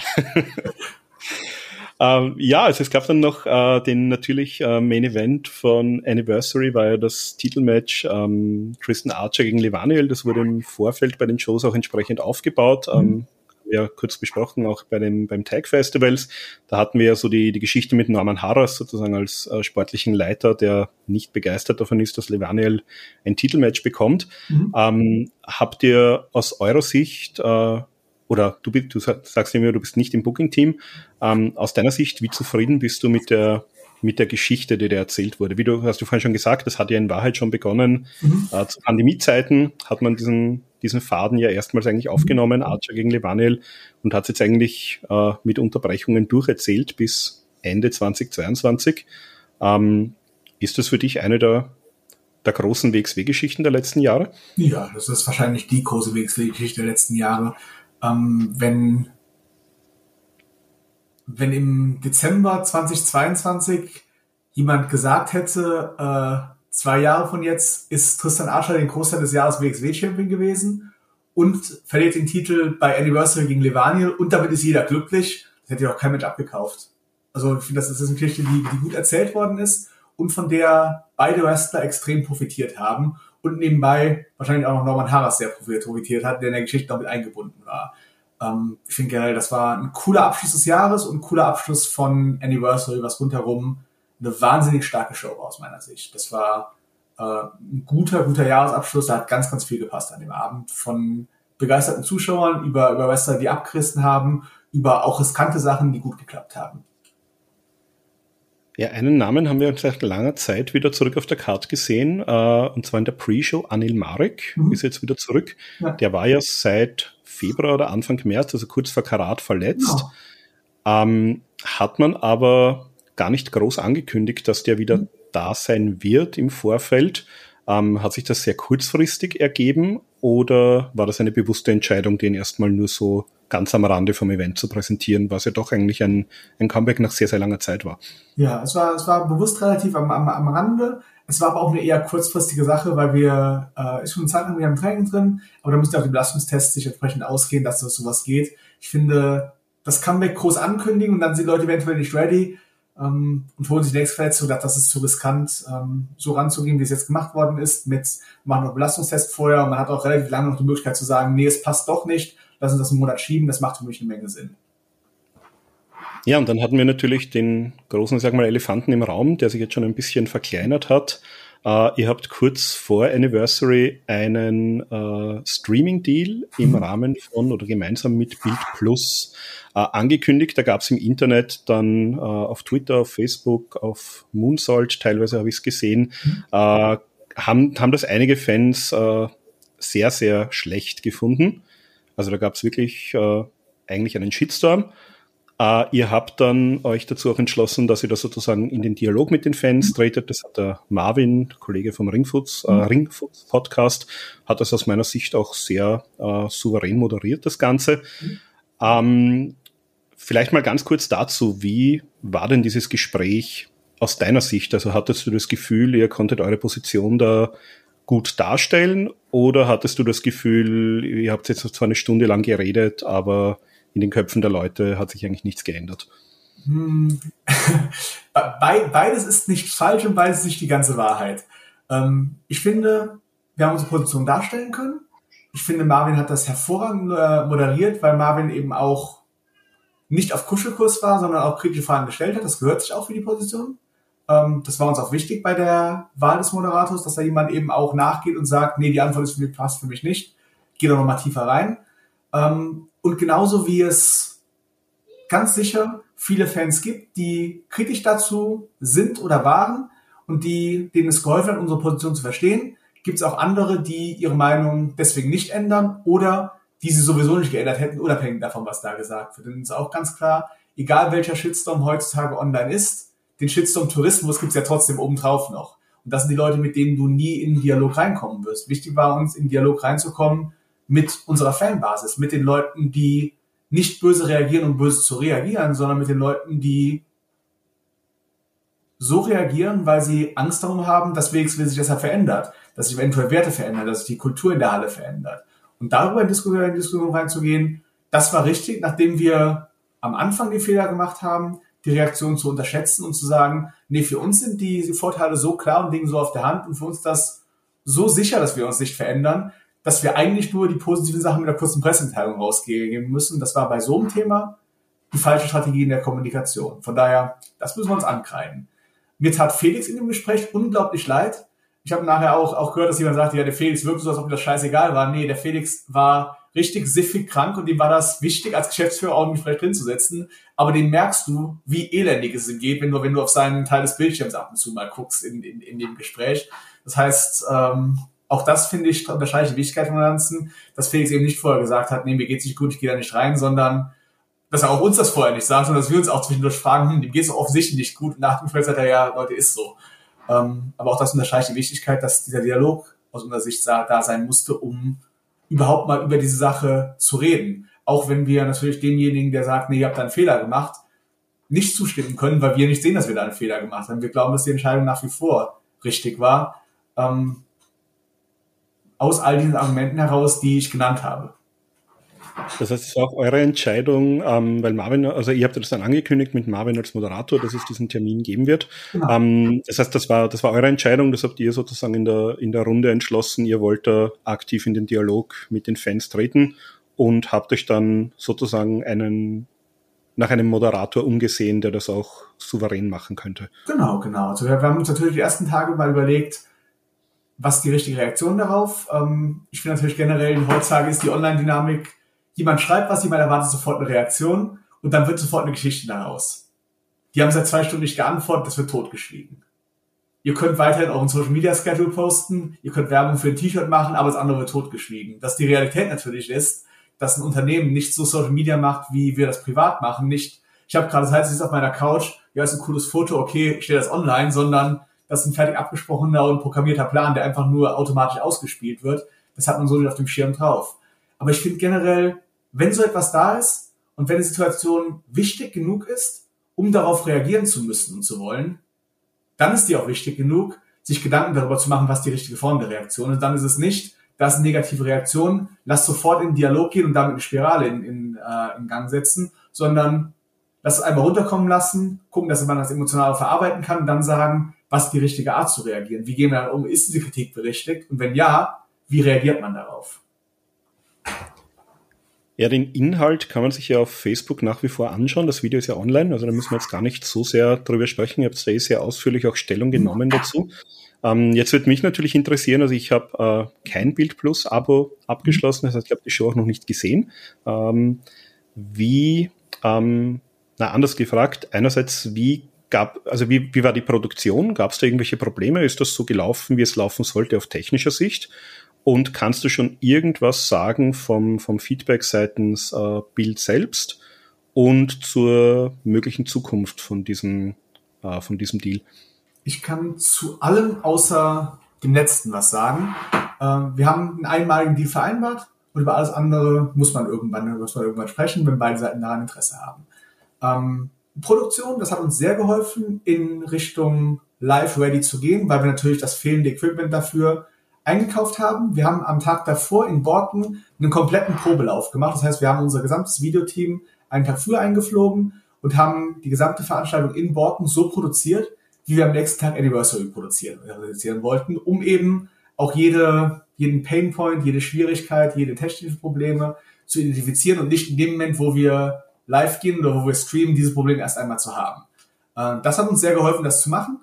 Ähm, ja, also es gab dann noch äh, den natürlich äh, Main Event von Anniversary, war ja das Titelmatch ähm, Tristan Archer gegen Levaniel. Das wurde im Vorfeld bei den Shows auch entsprechend aufgebaut. Mhm. Ähm, ja kurz besprochen, auch bei den, beim Tag Festivals. Da hatten wir ja so die, die Geschichte mit Norman Harras sozusagen als äh, sportlichen Leiter, der nicht begeistert davon ist, dass Levaniel ein Titelmatch bekommt. Mhm. Ähm, habt ihr aus eurer Sicht äh, oder du, du sagst immer, du bist nicht im Booking-Team. Ähm, aus deiner Sicht, wie zufrieden bist du mit der, mit der Geschichte, die dir erzählt wurde? Wie du hast du vorhin schon gesagt, das hat ja in Wahrheit schon begonnen. Mhm. Äh, zu Pandemiezeiten hat man diesen, diesen Faden ja erstmals eigentlich mhm. aufgenommen, Archer gegen Levaniel, und hat es jetzt eigentlich äh, mit Unterbrechungen durcherzählt bis Ende 2022. Ähm, ist das für dich eine der, der großen WXW-Geschichten der letzten Jahre? Ja, das ist wahrscheinlich die große WXW-Geschichte der letzten Jahre ähm, wenn, wenn im Dezember 2022 jemand gesagt hätte, äh, zwei Jahre von jetzt ist Tristan Archer den Großteil des Jahres WXW-Champion gewesen und verliert den Titel bei Anniversary gegen Levaniel und damit ist jeder glücklich, das hätte ja auch kein Mensch abgekauft. Also ich finde, das ist eine Geschichte, die, die gut erzählt worden ist und von der beide Wrestler extrem profitiert haben und nebenbei wahrscheinlich auch noch Norman Harras sehr profitiert hat, der in der Geschichte noch mit eingebunden war. Ähm, ich finde generell, das war ein cooler Abschluss des Jahres und ein cooler Abschluss von Anniversary, was rundherum eine wahnsinnig starke Show war aus meiner Sicht. Das war äh, ein guter, guter Jahresabschluss, da hat ganz, ganz viel gepasst an dem Abend. Von begeisterten Zuschauern über, über Wrestler, die abgerissen haben, über auch riskante Sachen, die gut geklappt haben. Ja, einen Namen haben wir seit langer Zeit wieder zurück auf der Karte gesehen, äh, und zwar in der Pre-Show. Anil Marek mhm. ist jetzt wieder zurück. Ja. Der war ja seit Februar oder Anfang März, also kurz vor Karat, verletzt. Ja. Ähm, hat man aber gar nicht groß angekündigt, dass der wieder mhm. da sein wird im Vorfeld. Ähm, hat sich das sehr kurzfristig ergeben oder war das eine bewusste Entscheidung, den erstmal nur so ganz am Rande vom Event zu präsentieren, was ja doch eigentlich ein, ein Comeback nach sehr, sehr langer Zeit war. Ja, es war, es war bewusst relativ am, am, am Rande. Es war aber auch eine eher kurzfristige Sache, weil wir, äh, ist schon eine Zeit lang wieder im Training drin, aber da müsste auch die Belastungstests sich entsprechend ausgehen, dass das sowas geht. Ich finde, das Comeback groß ankündigen und dann sind Leute eventuell nicht ready ähm, und holen sich die nächste Verletzung, das ist zu riskant, ähm, so ranzugehen, wie es jetzt gemacht worden ist, mit machen noch Belastungstest vorher und man hat auch relativ lange noch die Möglichkeit zu sagen, nee, es passt doch nicht, lass uns das einen Monat schieben, das macht für mich eine Menge Sinn. Ja, und dann hatten wir natürlich den großen, sag mal, Elefanten im Raum, der sich jetzt schon ein bisschen verkleinert hat. Uh, ihr habt kurz vor Anniversary einen uh, Streaming-Deal im Rahmen von oder gemeinsam mit Bild Plus uh, angekündigt. Da gab es im Internet dann auf Twitter, auf Facebook, auf Moonsalt, teilweise habe ich es gesehen, haben, haben das einige Fans sehr, sehr schlecht gefunden. Also da gab es wirklich eigentlich einen Shitstorm. Uh, ihr habt dann euch dazu auch entschlossen, dass ihr da sozusagen in den Dialog mit den Fans tretet. Das hat der Marvin, Kollege vom Ringfoots, äh, Ringfoots Podcast, hat das aus meiner Sicht auch sehr äh, souverän moderiert, das Ganze. Ähm, vielleicht mal ganz kurz dazu, wie war denn dieses Gespräch aus deiner Sicht? Also hattest du das Gefühl, ihr konntet eure Position da gut darstellen oder hattest du das Gefühl, ihr habt jetzt zwar eine Stunde lang geredet, aber in den Köpfen der Leute hat sich eigentlich nichts geändert. Hm. Beides ist nicht falsch und beides ist nicht die ganze Wahrheit. Ähm, ich finde, wir haben unsere Position darstellen können. Ich finde, Marvin hat das hervorragend äh, moderiert, weil Marvin eben auch nicht auf Kuschelkurs war, sondern auch kritische Fragen gestellt hat. Das gehört sich auch für die Position. Ähm, das war uns auch wichtig bei der Wahl des Moderators, dass da jemand eben auch nachgeht und sagt, nee, die Antwort ist für mich, passt für mich nicht. Geh doch nochmal tiefer rein. Ähm, und genauso wie es ganz sicher viele Fans gibt, die kritisch dazu sind oder waren und die, denen es geholfen hat, unsere Position zu verstehen, gibt es auch andere, die ihre Meinung deswegen nicht ändern oder die sie sowieso nicht geändert hätten, unabhängig davon, was da gesagt wird. Denn es ist auch ganz klar, egal welcher Shitstorm heutzutage online ist, den Shitstorm Tourismus gibt es ja trotzdem obendrauf noch. Und das sind die Leute, mit denen du nie in den Dialog reinkommen wirst. Wichtig war uns, in den Dialog reinzukommen mit unserer Fanbasis, mit den Leuten, die nicht böse reagieren, um böse zu reagieren, sondern mit den Leuten, die so reagieren, weil sie Angst darum haben, dass wenigstens sich das verändert, dass sich eventuell Werte verändern, dass sich die Kultur in der Halle verändert. Und darüber in Diskussion, in Diskussion reinzugehen, das war richtig, nachdem wir am Anfang die Fehler gemacht haben, die Reaktion zu unterschätzen und zu sagen, nee, für uns sind die Vorteile so klar und liegen so auf der Hand und für uns das so sicher, dass wir uns nicht verändern, dass wir eigentlich nur die positiven Sachen mit einer kurzen Pressemitteilung rausgeben müssen. Das war bei so einem Thema die falsche Strategie in der Kommunikation. Von daher, das müssen wir uns ankreiden. Mir tat Felix in dem Gespräch unglaublich leid. Ich habe nachher auch, auch gehört, dass jemand sagte, ja, der Felix wirkt so, als ob ihm das scheißegal war. Nee, der Felix war richtig siffig krank und dem war das wichtig, als Geschäftsführer auch im Gespräch drin zu setzen. Aber den merkst du, wie elendig es ihm geht, wenn du, wenn du auf seinen Teil des Bildschirms ab und zu mal guckst in, in, in dem Gespräch. Das heißt, ähm, auch das finde ich, unterscheide ich die Wichtigkeit von Ganzen, dass Felix eben nicht vorher gesagt hat, nee, mir geht's nicht gut, ich gehe da nicht rein, sondern dass er auch uns das vorher nicht sagt, sondern dass wir uns auch zwischendurch fragen, hm, dem geht's offensichtlich nicht gut. Und nach dem Spiel sagt er, ja, Leute, ist so. Ähm, aber auch das unterscheide ich die Wichtigkeit, dass dieser Dialog aus unserer Sicht da sein musste, um überhaupt mal über diese Sache zu reden. Auch wenn wir natürlich demjenigen, der sagt, nee, ihr habt da einen Fehler gemacht, nicht zustimmen können, weil wir nicht sehen, dass wir da einen Fehler gemacht haben. Wir glauben, dass die Entscheidung nach wie vor richtig war. Ähm, aus all diesen Argumenten heraus, die ich genannt habe. Das heißt, es war auch eure Entscheidung, ähm, weil Marvin, also ihr habt das dann angekündigt mit Marvin als Moderator, dass es diesen Termin geben wird. Genau. Ähm, das heißt, das war, das war eure Entscheidung, das habt ihr sozusagen in der, in der Runde entschlossen. Ihr wollt da aktiv in den Dialog mit den Fans treten und habt euch dann sozusagen einen, nach einem Moderator umgesehen, der das auch souverän machen könnte. Genau, genau. Also wir, wir haben uns natürlich die ersten Tage mal überlegt, was die richtige Reaktion darauf? Ähm, ich finde natürlich generell, heutzutage ist die Online-Dynamik, jemand schreibt was, jemand erwartet sofort eine Reaktion und dann wird sofort eine Geschichte daraus. Die haben seit zwei Stunden nicht geantwortet, das wird totgeschwiegen. Ihr könnt weiterhin euren Social Media Schedule posten, ihr könnt Werbung für ein T-Shirt machen, aber das andere wird totgeschwiegen. Dass die Realität natürlich ist, dass ein Unternehmen nicht so Social Media macht, wie wir das privat machen. Nicht, ich habe gerade das heißt, ich auf meiner Couch, ja, ist ein cooles Foto, okay, ich stelle das online, sondern das ist ein fertig abgesprochener und programmierter Plan, der einfach nur automatisch ausgespielt wird. Das hat man so nicht auf dem Schirm drauf. Aber ich finde generell, wenn so etwas da ist und wenn die Situation wichtig genug ist, um darauf reagieren zu müssen und zu wollen, dann ist die auch wichtig genug, sich Gedanken darüber zu machen, was die richtige Form der Reaktion ist. Dann ist es nicht, das ist eine negative Reaktion, lass sofort in den Dialog gehen und damit eine Spirale in, in, äh, in Gang setzen, sondern lass es einmal runterkommen lassen, gucken, dass man das emotional verarbeiten kann dann sagen, was die richtige Art zu reagieren? Wie gehen wir dann um? Ist diese Kritik berechtigt? Und wenn ja, wie reagiert man darauf? Ja, den Inhalt kann man sich ja auf Facebook nach wie vor anschauen. Das Video ist ja online, also da müssen wir jetzt gar nicht so sehr drüber sprechen. Ihr habt da eh sehr ausführlich auch Stellung genommen dazu. Ähm, jetzt wird mich natürlich interessieren, also ich habe äh, kein Bild Plus Abo abgeschlossen, das heißt, ich habe die Show auch noch nicht gesehen. Ähm, wie, ähm, na anders gefragt, einerseits, wie gab, also wie, wie war die Produktion? Gab es da irgendwelche Probleme? Ist das so gelaufen, wie es laufen sollte auf technischer Sicht? Und kannst du schon irgendwas sagen vom, vom Feedback seitens äh, Bild selbst und zur möglichen Zukunft von diesem, äh, von diesem Deal? Ich kann zu allem außer dem letzten was sagen. Äh, wir haben einen einmaligen Deal vereinbart und über alles andere muss man irgendwann, muss man irgendwann sprechen, wenn beide Seiten daran Interesse haben. Ähm, Produktion, das hat uns sehr geholfen, in Richtung Live Ready zu gehen, weil wir natürlich das fehlende Equipment dafür eingekauft haben. Wir haben am Tag davor in Borken einen kompletten Probelauf gemacht. Das heißt, wir haben unser gesamtes Videoteam einen Tag früher eingeflogen und haben die gesamte Veranstaltung in Borken so produziert, wie wir am nächsten Tag Anniversary produzieren, produzieren wollten, um eben auch jede, jeden Painpoint, jede Schwierigkeit, jede technische Probleme zu identifizieren und nicht in dem Moment, wo wir live gehen oder wo wir streamen, dieses Problem erst einmal zu haben. Äh, das hat uns sehr geholfen, das zu machen.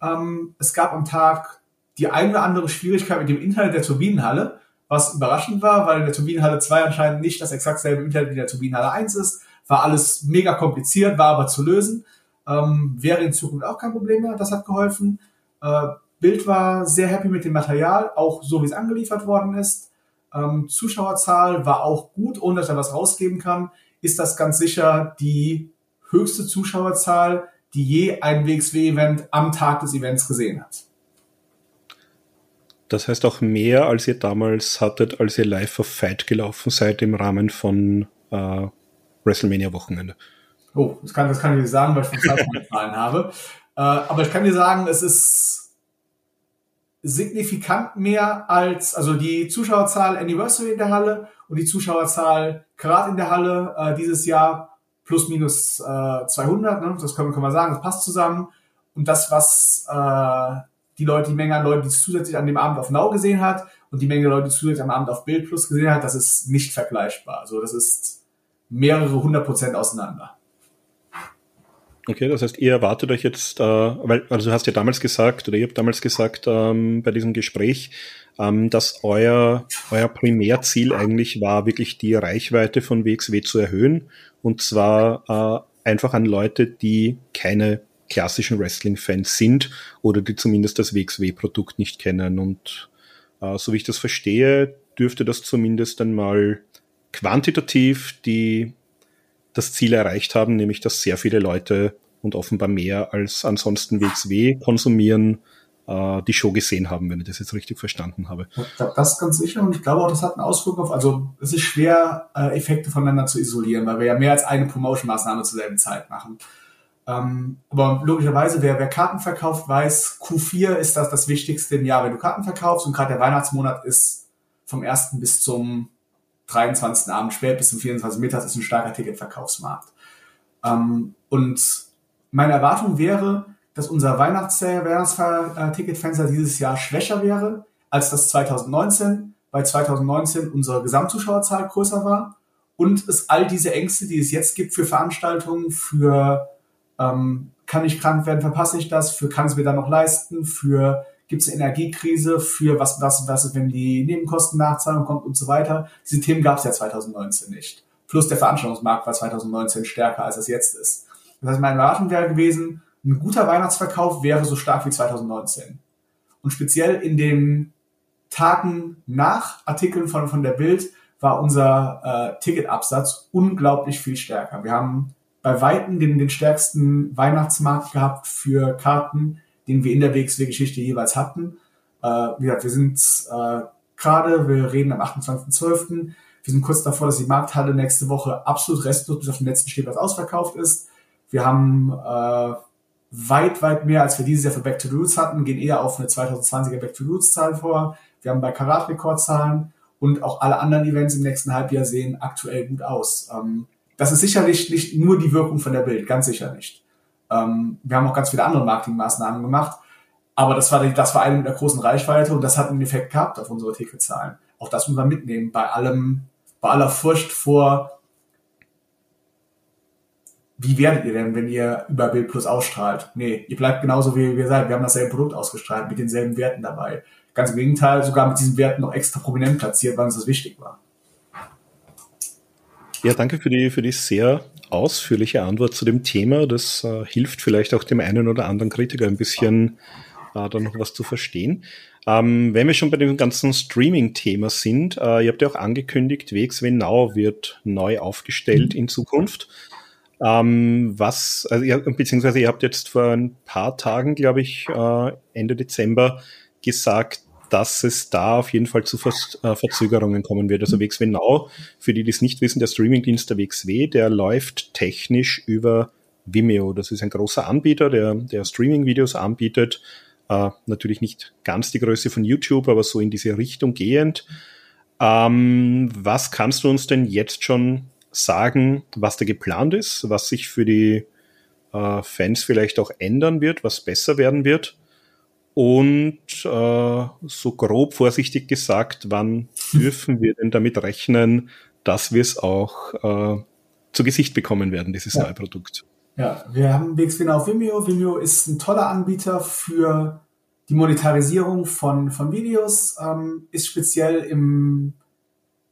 Ähm, es gab am Tag die ein oder andere Schwierigkeit mit dem Internet der Turbinenhalle, was überraschend war, weil in der Turbinenhalle 2 anscheinend nicht das exakt selbe Internet wie in der Turbinenhalle 1 ist. War alles mega kompliziert, war aber zu lösen. Ähm, wäre in Zukunft auch kein Problem mehr. Das hat geholfen. Äh, Bild war sehr happy mit dem Material, auch so wie es angeliefert worden ist. Ähm, Zuschauerzahl war auch gut, ohne dass er was rausgeben kann ist das ganz sicher die höchste Zuschauerzahl, die je ein WXW-Event am Tag des Events gesehen hat. Das heißt auch mehr, als ihr damals hattet, als ihr live auf Fight gelaufen seid im Rahmen von äh, WrestleMania-Wochenende. Oh, das kann, das kann ich nicht sagen, weil ich von Zahlen habe. Äh, aber ich kann dir sagen, es ist signifikant mehr als, also die Zuschauerzahl Anniversary in der Halle und die Zuschauerzahl gerade in der Halle äh, dieses Jahr plus minus äh, 200, ne? das können, können wir sagen, das passt zusammen. Und das, was äh, die Leute, die Menge an Leuten, die es zusätzlich an dem Abend auf Now gesehen hat und die Menge an Leuten, die zusätzlich am Abend auf Bild Plus gesehen hat, das ist nicht vergleichbar. Also das ist mehrere hundert Prozent auseinander. Okay, das heißt, ihr erwartet euch jetzt, äh, weil, also du hast ja damals gesagt, oder ihr habt damals gesagt ähm, bei diesem Gespräch, ähm, dass euer, euer Primärziel eigentlich war, wirklich die Reichweite von WXW zu erhöhen. Und zwar äh, einfach an Leute, die keine klassischen Wrestling-Fans sind oder die zumindest das WXW-Produkt nicht kennen. Und äh, so wie ich das verstehe, dürfte das zumindest einmal quantitativ die das Ziel erreicht haben, nämlich dass sehr viele Leute und offenbar mehr als ansonsten WXW konsumieren, äh, die Show gesehen haben, wenn ich das jetzt richtig verstanden habe. Das ganz sicher und ich glaube auch, das hat einen Auswirkung auf, also es ist schwer, äh, Effekte voneinander zu isolieren, weil wir ja mehr als eine Promotion-Maßnahme zur selben Zeit machen. Ähm, aber logischerweise, wer, wer Karten verkauft, weiß, Q4 ist das das Wichtigste im Jahr, wenn du Karten verkaufst und gerade der Weihnachtsmonat ist vom 1. bis zum 23. Abend spät bis zum 24. Mittags ist ein starker Ticketverkaufsmarkt. Ähm, und meine Erwartung wäre, dass unser Weihnachts-Ticketfenster dieses Jahr schwächer wäre als das 2019, weil 2019 unsere Gesamtzuschauerzahl größer war und es all diese Ängste, die es jetzt gibt für Veranstaltungen, für ähm, kann ich krank werden, verpasse ich das, für kann es mir dann noch leisten, für gibt es eine Energiekrise, für was, was, was ist, wenn die Nebenkostennachzahlung kommt und so weiter. Diese Themen gab es ja 2019 nicht. Plus der Veranstaltungsmarkt war 2019 stärker, als es jetzt ist. Das heißt, meine Erwartung wäre gewesen, ein guter Weihnachtsverkauf wäre so stark wie 2019. Und speziell in den Tagen nach Artikeln von, von der Bild war unser äh, Ticketabsatz unglaublich viel stärker. Wir haben bei Weitem den, den stärksten Weihnachtsmarkt gehabt für Karten den wir in der WXW-Geschichte jeweils hatten. Äh, wie gesagt, wir sind äh, gerade, wir reden am 28.12., wir sind kurz davor, dass die Markthalle nächste Woche absolut restlos bis auf den letzten Stehplatz ausverkauft ist. Wir haben äh, weit, weit mehr, als wir dieses Jahr für Back to Roots hatten, gehen eher auf eine 2020er Back to Roots Zahl vor. Wir haben bei Karat Rekordzahlen und auch alle anderen Events im nächsten Halbjahr sehen aktuell gut aus. Ähm, das ist sicherlich nicht nur die Wirkung von der Bild, ganz sicher nicht. Ähm, wir haben auch ganz viele andere Marketingmaßnahmen gemacht. Aber das war, das war eine mit der großen Reichweite und das hat einen Effekt gehabt auf unsere Ticketzahlen. Auch das muss man mitnehmen bei allem, bei aller Furcht vor wie werdet ihr denn, wenn ihr über Bild Plus ausstrahlt? Nee, ihr bleibt genauso wie wir seid. Wir haben dasselbe Produkt ausgestrahlt mit denselben Werten dabei. Ganz im Gegenteil, sogar mit diesen Werten noch extra prominent platziert, weil uns das wichtig war. Ja, danke für die, für die sehr ausführliche Antwort zu dem Thema. Das äh, hilft vielleicht auch dem einen oder anderen Kritiker ein bisschen äh, da noch was zu verstehen. Ähm, wenn wir schon bei dem ganzen Streaming-Thema sind, äh, ihr habt ja auch angekündigt, WXW Now wird neu aufgestellt in Zukunft. Ähm, was, also ihr, beziehungsweise ihr habt jetzt vor ein paar Tagen, glaube ich, äh, Ende Dezember gesagt, dass es da auf jeden Fall zu Ver äh, Verzögerungen kommen wird. Also WXW Now, für die, die es nicht wissen, der Streamingdienst der WXW, der läuft technisch über Vimeo. Das ist ein großer Anbieter, der, der Streaming-Videos anbietet. Äh, natürlich nicht ganz die Größe von YouTube, aber so in diese Richtung gehend. Ähm, was kannst du uns denn jetzt schon sagen, was da geplant ist, was sich für die äh, Fans vielleicht auch ändern wird, was besser werden wird? Und äh, so grob vorsichtig gesagt, wann dürfen wir denn damit rechnen, dass wir es auch äh, zu Gesicht bekommen werden, dieses ja. neue Produkt? Ja, wir haben WXWin auf Vimeo. Vimeo ist ein toller Anbieter für die Monetarisierung von, von Videos, ähm, ist speziell im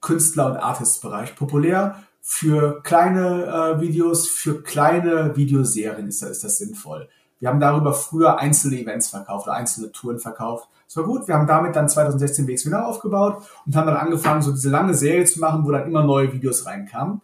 Künstler- und Artist-Bereich populär. Für kleine äh, Videos, für kleine Videoserien ist, ist das sinnvoll. Wir haben darüber früher einzelne Events verkauft oder einzelne Touren verkauft. Das war gut. Wir haben damit dann 2016 WX Winner aufgebaut und haben dann angefangen, so diese lange Serie zu machen, wo dann immer neue Videos reinkamen.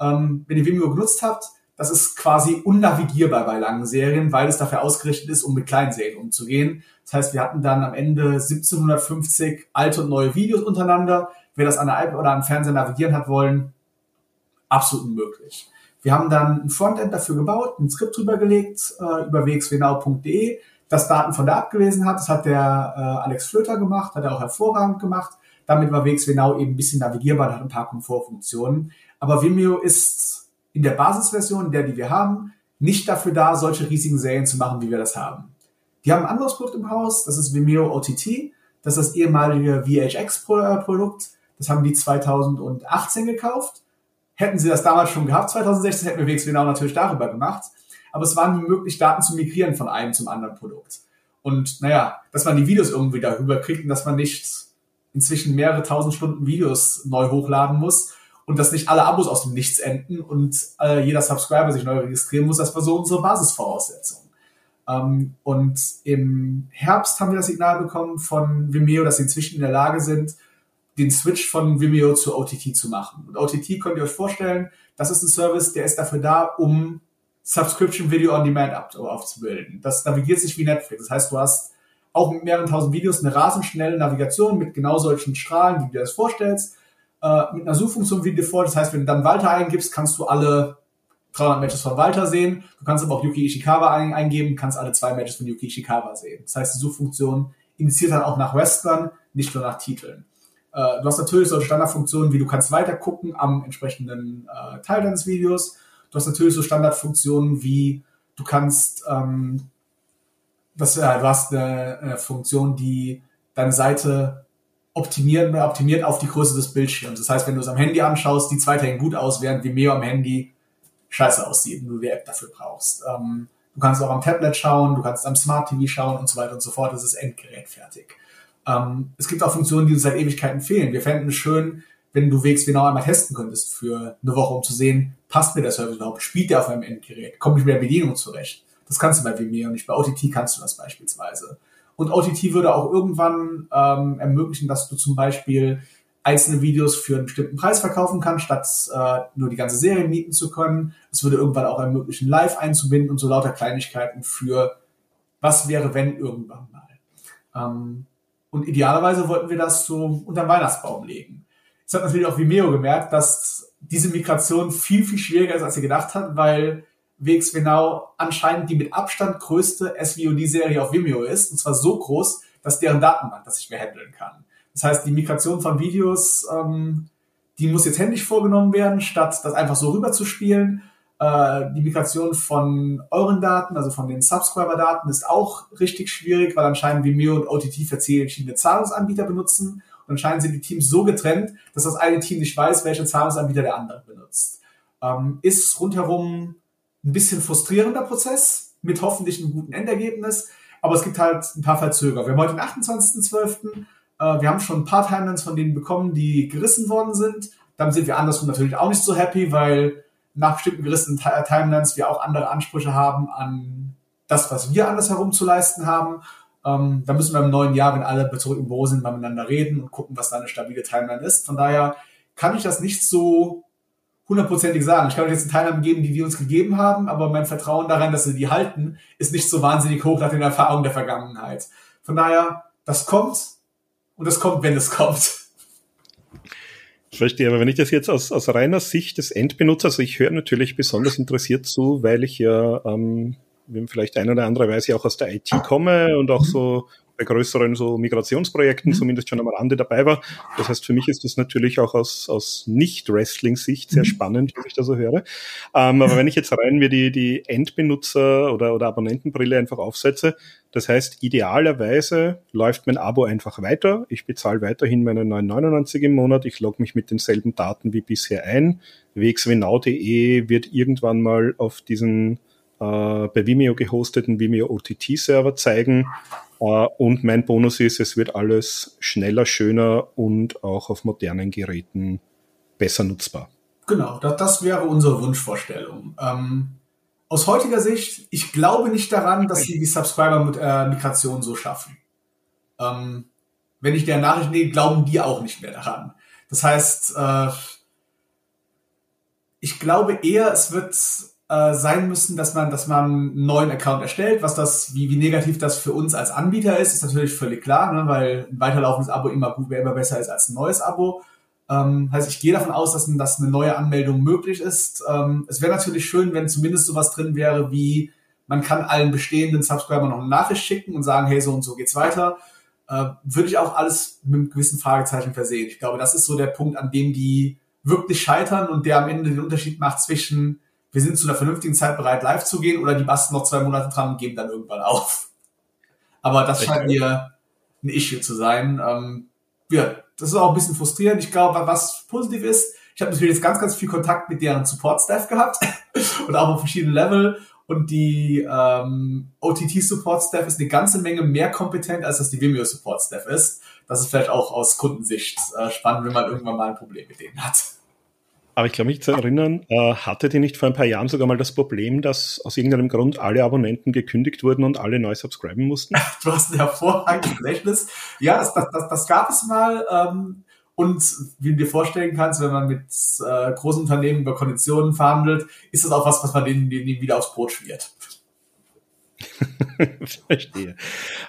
Ähm, wenn ihr Vimeo genutzt habt, das ist quasi unnavigierbar bei langen Serien, weil es dafür ausgerichtet ist, um mit kleinen Serien umzugehen. Das heißt, wir hatten dann am Ende 1750 alte und neue Videos untereinander. Wer das an der iPad oder am Fernseher navigieren hat wollen, absolut unmöglich. Wir haben dann ein Frontend dafür gebaut, ein Skript drüber gelegt äh, über wxwnau.de, das Daten von da abgelesen hat. Das hat der äh, Alex Flöter gemacht, hat er auch hervorragend gemacht. Damit war wxwnau eben ein bisschen navigierbar, hat ein paar Komfortfunktionen. Aber Vimeo ist in der Basisversion, der die wir haben, nicht dafür da, solche riesigen Serien zu machen, wie wir das haben. Die haben ein anderes Produkt im Haus, das ist Vimeo OTT, das ist das ehemalige VHX-Produkt. Das haben die 2018 gekauft Hätten sie das damals schon gehabt, 2016, hätten wir WXW genau natürlich darüber gemacht. Aber es war nie möglich, Daten zu migrieren von einem zum anderen Produkt. Und naja, dass man die Videos irgendwie darüber kriegt und dass man nicht inzwischen mehrere tausend Stunden Videos neu hochladen muss und dass nicht alle Abos aus dem Nichts enden und äh, jeder Subscriber sich neu registrieren muss, das war so unsere Basisvoraussetzung. Ähm, und im Herbst haben wir das Signal bekommen von Vimeo, dass sie inzwischen in der Lage sind, den Switch von Vimeo zu OTT zu machen. Und OTT könnt ihr euch vorstellen, das ist ein Service, der ist dafür da, um Subscription Video on Demand aufzubilden. Das navigiert sich wie Netflix. Das heißt, du hast auch mit mehreren tausend Videos eine rasend schnelle Navigation mit genau solchen Strahlen, wie du dir das vorstellst, äh, mit einer Suchfunktion wie Default. Das heißt, wenn du dann Walter eingibst, kannst du alle 300 Matches von Walter sehen. Du kannst aber auch Yuki Ishikawa eingeben, kannst alle zwei Matches von Yuki Ishikawa sehen. Das heißt, die Suchfunktion indiziert dann auch nach Wrestlern, nicht nur nach Titeln. Äh, du hast natürlich solche Standardfunktionen, wie du kannst weiter gucken am entsprechenden äh, Teil deines Videos. Du hast natürlich so Standardfunktionen wie du kannst, ähm, das, äh, du hast eine, eine Funktion, die deine Seite optimiert, optimiert auf die Größe des Bildschirms. Das heißt, wenn du es am Handy anschaust, die zweite gut aus, während Vimeo am Handy scheiße aussieht und du die App dafür brauchst. Ähm, du kannst auch am Tablet schauen, du kannst am Smart TV schauen und so weiter und so fort. Das ist endgerätfertig. Ähm, es gibt auch Funktionen, die uns seit Ewigkeiten fehlen. Wir fänden es schön, wenn du Wegs genau einmal testen könntest für eine Woche, um zu sehen, passt mir der Service überhaupt? Spielt der auf meinem Endgerät? Komme ich mit der Bedienung zurecht? Das kannst du bei Vimeo nicht bei OTT kannst du das beispielsweise. Und OTT würde auch irgendwann ähm, ermöglichen, dass du zum Beispiel einzelne Videos für einen bestimmten Preis verkaufen kannst, statt äh, nur die ganze Serie mieten zu können. Es würde irgendwann auch ermöglichen, live einzubinden und so lauter Kleinigkeiten für was wäre, wenn irgendwann mal. Ähm, und idealerweise wollten wir das so unter den Weihnachtsbaum legen. Jetzt hat natürlich auch Vimeo gemerkt, dass diese Migration viel, viel schwieriger ist, als sie gedacht hat, weil WXW Now anscheinend die mit Abstand größte SVOD-Serie auf Vimeo ist. Und zwar so groß, dass deren Datenbank das nicht mehr handeln kann. Das heißt, die Migration von Videos, ähm, die muss jetzt händisch vorgenommen werden, statt das einfach so rüber zu spielen. Äh, die Migration von euren Daten, also von den Subscriber-Daten, ist auch richtig schwierig, weil anscheinend Vimeo und OTT verschiedene Zahlungsanbieter benutzen. Und anscheinend sind die Teams so getrennt, dass das eine Team nicht weiß, welche Zahlungsanbieter der andere benutzt. Ähm, ist rundherum ein bisschen frustrierender Prozess mit hoffentlich einem guten Endergebnis. Aber es gibt halt ein paar Verzögerer. Wir haben heute den 28.12. Äh, wir haben schon ein paar Timelines von denen bekommen, die gerissen worden sind. Dann sind wir andersrum natürlich auch nicht so happy, weil nach bestimmten gerissenen Timelines wir auch andere Ansprüche haben an das, was wir anders herum zu leisten haben. Ähm, da müssen wir im neuen Jahr, wenn alle zurück im Büro sind, mal miteinander reden und gucken, was da eine stabile Timeline ist. Von daher kann ich das nicht so hundertprozentig sagen. Ich kann euch jetzt einen Teilnahmen geben, die die uns gegeben haben, aber mein Vertrauen daran, dass sie die halten, ist nicht so wahnsinnig hoch nach den Erfahrungen der Vergangenheit. Von daher, das kommt und das kommt, wenn es kommt. Verstehe, aber wenn ich das jetzt aus, aus reiner Sicht des Endbenutzers, also ich höre natürlich besonders interessiert zu, weil ich ja ähm, vielleicht ein oder andere Weise auch aus der IT komme und auch so bei größeren so Migrationsprojekten mhm. zumindest schon am Rande dabei war. Das heißt, für mich ist das natürlich auch aus, aus Nicht-Wrestling-Sicht sehr mhm. spannend, wie ich das so höre. Ähm, aber wenn ich jetzt rein mir die, die Endbenutzer- oder, oder Abonnentenbrille einfach aufsetze, das heißt, idealerweise läuft mein Abo einfach weiter. Ich bezahle weiterhin meine 9,99 im Monat. Ich logge mich mit denselben Daten wie bisher ein. wxwnau.de wird irgendwann mal auf diesen bei Vimeo gehosteten Vimeo OTT-Server zeigen. Äh, und mein Bonus ist, es wird alles schneller, schöner und auch auf modernen Geräten besser nutzbar. Genau, das, das wäre unsere Wunschvorstellung. Ähm, aus heutiger Sicht, ich glaube nicht daran, dass sie die Subscriber-Migration so schaffen. Ähm, wenn ich der Nachricht nehme, glauben die auch nicht mehr daran. Das heißt, äh, ich glaube eher, es wird äh, sein müssen, dass man, dass man einen neuen Account erstellt. Was das, wie, wie negativ das für uns als Anbieter ist, ist natürlich völlig klar, ne, weil ein weiterlaufendes Abo immer gut, immer besser ist als ein neues Abo. Ähm, heißt, ich gehe davon aus, dass, dass eine neue Anmeldung möglich ist. Ähm, es wäre natürlich schön, wenn zumindest sowas drin wäre, wie man kann allen bestehenden Subscribern noch eine Nachricht schicken und sagen, hey, so und so geht's weiter. Äh, würde ich auch alles mit einem gewissen Fragezeichen versehen. Ich glaube, das ist so der Punkt, an dem die wirklich scheitern und der am Ende den Unterschied macht zwischen wir sind zu einer vernünftigen Zeit bereit, live zu gehen oder die basteln noch zwei Monate dran und geben dann irgendwann auf. Aber das scheint mir ein Issue zu sein. Ähm, ja, das ist auch ein bisschen frustrierend. Ich glaube, was positiv ist, ich habe natürlich jetzt ganz, ganz viel Kontakt mit deren Support-Staff gehabt und auch auf verschiedenen Level. Und die ähm, OTT-Support-Staff ist eine ganze Menge mehr kompetent, als das die Vimeo-Support-Staff ist. Das ist vielleicht auch aus Kundensicht äh, spannend, wenn man irgendwann mal ein Problem mit denen hat. Aber ich glaube mich zu erinnern, äh, hattet ihr nicht vor ein paar Jahren sogar mal das Problem, dass aus irgendeinem Grund alle Abonnenten gekündigt wurden und alle neu subscriben mussten? Du hast ein hervorragendes Gedächtnis. Ja, das, das, das, das gab es mal. Ähm, und wie du dir vorstellen kannst, wenn man mit äh, großen Unternehmen über Konditionen verhandelt, ist das auch was, was man denen, denen wieder aufs Brot schmiert. Verstehe.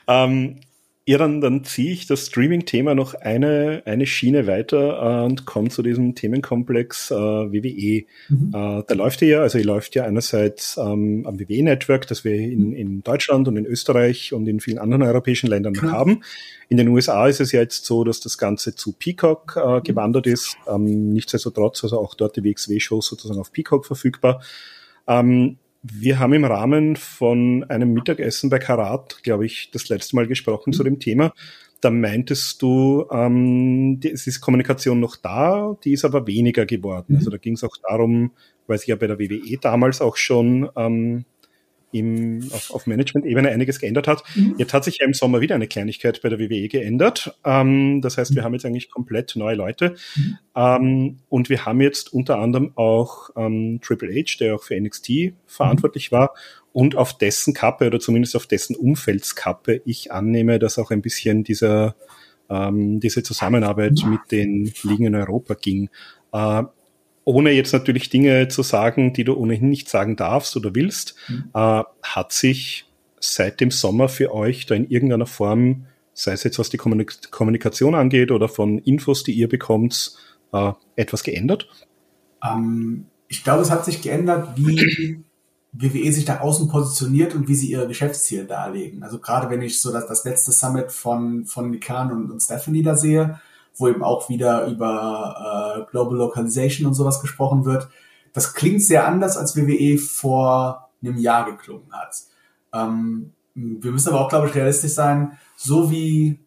Ähm, ja, dann, dann ziehe ich das Streaming-Thema noch eine, eine Schiene weiter äh, und komme zu diesem Themenkomplex äh, WWE. Mhm. Äh, da läuft ja, also ihr läuft ja einerseits ähm, am WWE-Network, das wir in, in Deutschland und in Österreich und in vielen anderen europäischen Ländern noch mhm. haben. In den USA ist es ja jetzt so, dass das Ganze zu Peacock äh, mhm. gewandert ist. Ähm, nichtsdestotrotz, also auch dort die WXW-Shows sozusagen auf Peacock verfügbar. Ähm, wir haben im Rahmen von einem Mittagessen bei Karat, glaube ich, das letzte Mal gesprochen zu dem Thema. Da meintest du, ähm, die, es ist Kommunikation noch da, die ist aber weniger geworden. Mhm. Also da ging es auch darum, weil sich ja bei der WWE damals auch schon ähm, im, auf, auf Management-Ebene einiges geändert hat. Mhm. Jetzt hat sich ja im Sommer wieder eine Kleinigkeit bei der WWE geändert. Ähm, das heißt, wir mhm. haben jetzt eigentlich komplett neue Leute. Mhm. Ähm, und wir haben jetzt unter anderem auch ähm, Triple H, der auch für NXT verantwortlich mhm. war, und auf dessen Kappe oder zumindest auf dessen Umfeldskappe ich annehme, dass auch ein bisschen dieser, ähm, diese Zusammenarbeit mhm. mit den Ligen in Europa ging. Äh, ohne jetzt natürlich Dinge zu sagen, die du ohnehin nicht sagen darfst oder willst, mhm. äh, hat sich seit dem Sommer für euch da in irgendeiner Form, sei es jetzt was die Kommunik Kommunikation angeht oder von Infos, die ihr bekommt, äh, etwas geändert? Ähm, ich glaube, es hat sich geändert, wie WWE sich da außen positioniert und wie sie ihre Geschäftsziele darlegen. Also gerade wenn ich so das, das letzte Summit von, von Nikan und, und Stephanie da sehe, wo eben auch wieder über äh, Global Localization und sowas gesprochen wird. Das klingt sehr anders, als WWE vor einem Jahr geklungen hat. Ähm, wir müssen aber auch, glaube ich, realistisch sein, so wie